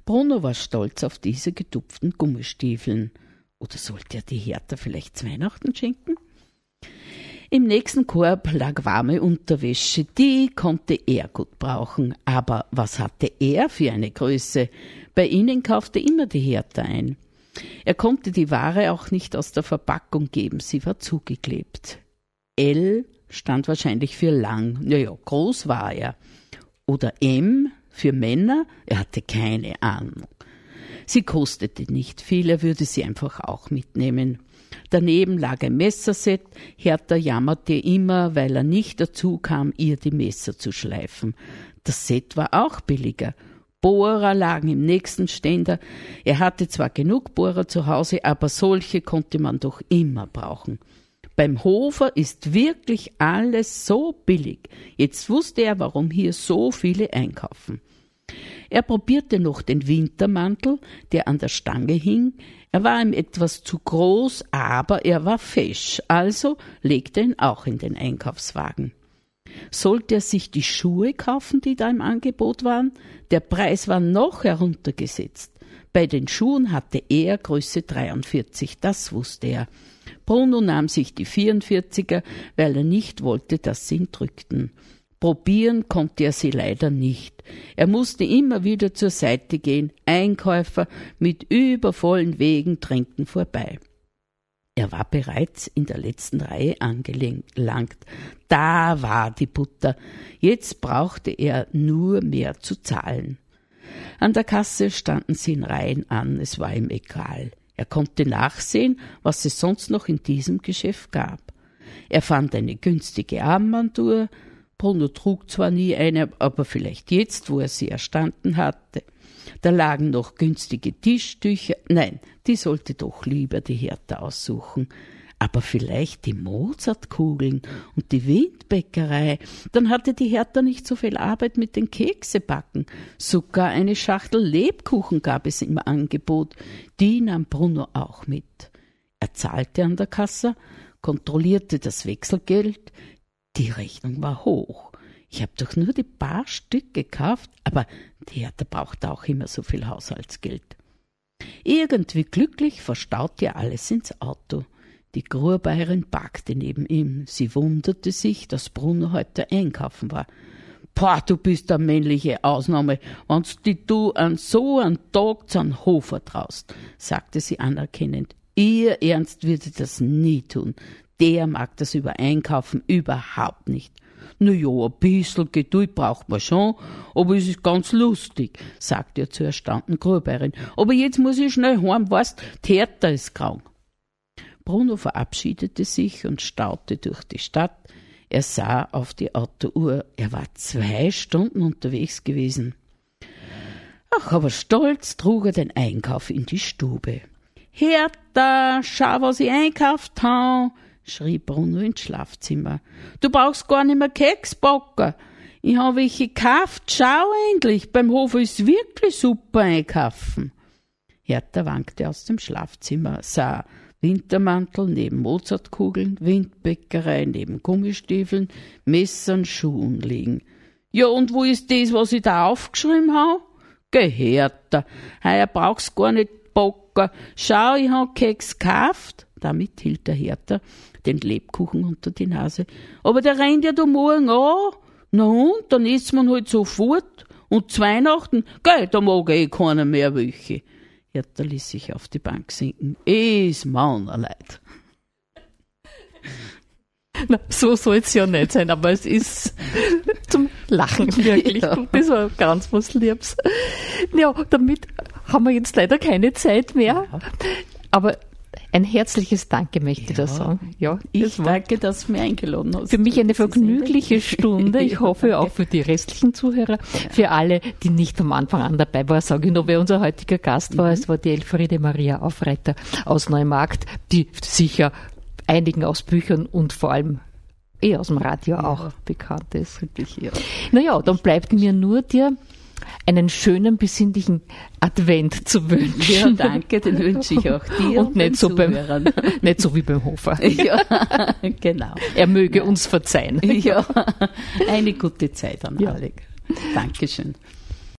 Bruno war stolz auf diese getupften Gummistiefeln. Oder sollte er die Hertha vielleicht zu Weihnachten schenken? Im nächsten Korb lag warme Unterwäsche, die konnte er gut brauchen. Aber was hatte er für eine Größe? Bei ihnen kaufte immer die Hertha ein. Er konnte die Ware auch nicht aus der Verpackung geben, sie war zugeklebt. L stand wahrscheinlich für lang, naja, groß war er. Oder M für Männer, er hatte keine Ahnung. Sie kostete nicht viel, er würde sie einfach auch mitnehmen. Daneben lag ein Messerset. Hertha jammerte immer, weil er nicht dazu kam, ihr die Messer zu schleifen. Das Set war auch billiger. Bohrer lagen im nächsten Ständer. Er hatte zwar genug Bohrer zu Hause, aber solche konnte man doch immer brauchen. Beim Hofer ist wirklich alles so billig. Jetzt wusste er, warum hier so viele einkaufen. Er probierte noch den Wintermantel, der an der Stange hing. Er war ihm etwas zu groß, aber er war fesch, also legte ihn auch in den Einkaufswagen. Sollte er sich die Schuhe kaufen, die da im Angebot waren? Der Preis war noch heruntergesetzt. Bei den Schuhen hatte er Größe 43, das wusste er. Bruno nahm sich die 44er, weil er nicht wollte, dass sie ihn drückten. Probieren konnte er sie leider nicht. Er musste immer wieder zur Seite gehen. Einkäufer mit übervollen Wegen drängten vorbei. Er war bereits in der letzten Reihe angelangt. Da war die Butter. Jetzt brauchte er nur mehr zu zahlen. An der Kasse standen sie in Reihen an, es war ihm egal. Er konnte nachsehen, was es sonst noch in diesem Geschäft gab. Er fand eine günstige Armbanduhr, Bruno trug zwar nie eine, aber vielleicht jetzt, wo er sie erstanden hatte. Da lagen noch günstige Tischtücher. Nein, die sollte doch lieber die Hertha aussuchen. Aber vielleicht die Mozartkugeln und die Windbäckerei. Dann hatte die Hertha nicht so viel Arbeit mit den Keksebacken. Sogar eine Schachtel Lebkuchen gab es im Angebot. Die nahm Bruno auch mit. Er zahlte an der Kasse, kontrollierte das Wechselgeld. Die Rechnung war hoch. Ich habe doch nur die paar Stück gekauft, aber die Hertha braucht auch immer so viel Haushaltsgeld. Irgendwie glücklich verstaute er alles ins Auto. Die Gruarbäuerin parkte neben ihm. Sie wunderte sich, dass Bruno heute einkaufen war. Pah, du bist eine männliche Ausnahme, wenn's die du an so einen Tag zum Hofer traust, sagte sie anerkennend. Ihr Ernst würde das nie tun. Der mag das über Einkaufen überhaupt nicht. Na ja, ein bisschen Geduld braucht man schon, aber es ist ganz lustig, sagte er zur erstaunten Gruarbäuerin. Aber jetzt muss ich schnell heim, weißt, Täter ist krank. Bruno verabschiedete sich und staute durch die Stadt. Er sah auf die Autouhr. Er war zwei Stunden unterwegs gewesen. Ach, aber stolz trug er den Einkauf in die Stube. Hertha, schau, was ich einkauft ha, schrie Bruno ins Schlafzimmer. Du brauchst gar nicht mehr Keks backen. Ich habe welche gekauft. Schau endlich, beim Hof ist wirklich super einkaufen. Hertha wankte aus dem Schlafzimmer, sah Wintermantel neben Mozartkugeln, Windbäckerei neben Gummistiefeln, Messern, Schuhen liegen. Ja, und wo ist das, was ich da aufgeschrieben habe? Gehörter. Heuer brauchst gar nicht bocken. Schau, ich hab Keks gekauft. Damit hielt der Hertha den Lebkuchen unter die Nase. Aber der rennt ja da morgen an. Na und, dann isst man halt sofort. Und zu Weihnachten, gell, da mag eh keiner mehr welche. Hertha ließ sich auf die Bank sinken. Es Maunerleid. Na, so soll es ja nicht sein, aber es ist zum Lachen wirklich. Ja. Das war ganz was Liebes. Ja, damit haben wir jetzt leider keine Zeit mehr. Ja. Aber ein herzliches Danke möchte ich ja, da sagen. Ja, ich danke, dass du mir eingeladen hast. Für mich eine vergnügliche Stunde. Ich hoffe auch für die restlichen Zuhörer. Für alle, die nicht vom Anfang an dabei waren, sage ich nur, wer unser heutiger Gast war. Mhm. Es war die Elfriede Maria Aufreiter aus Neumarkt, die sicher einigen aus Büchern und vor allem eh aus dem Radio ja. auch bekannt ist. Wirklich, ja. Naja, dann bleibt mir nur dir einen schönen, besinnlichen Advent zu wünschen. Ja, danke, den wünsche ich auch dir. Und, und nicht, so beim, nicht so wie beim Hofer. Ja, genau. Er möge ja. uns verzeihen. Ja, eine gute Zeit an alle. Dankeschön.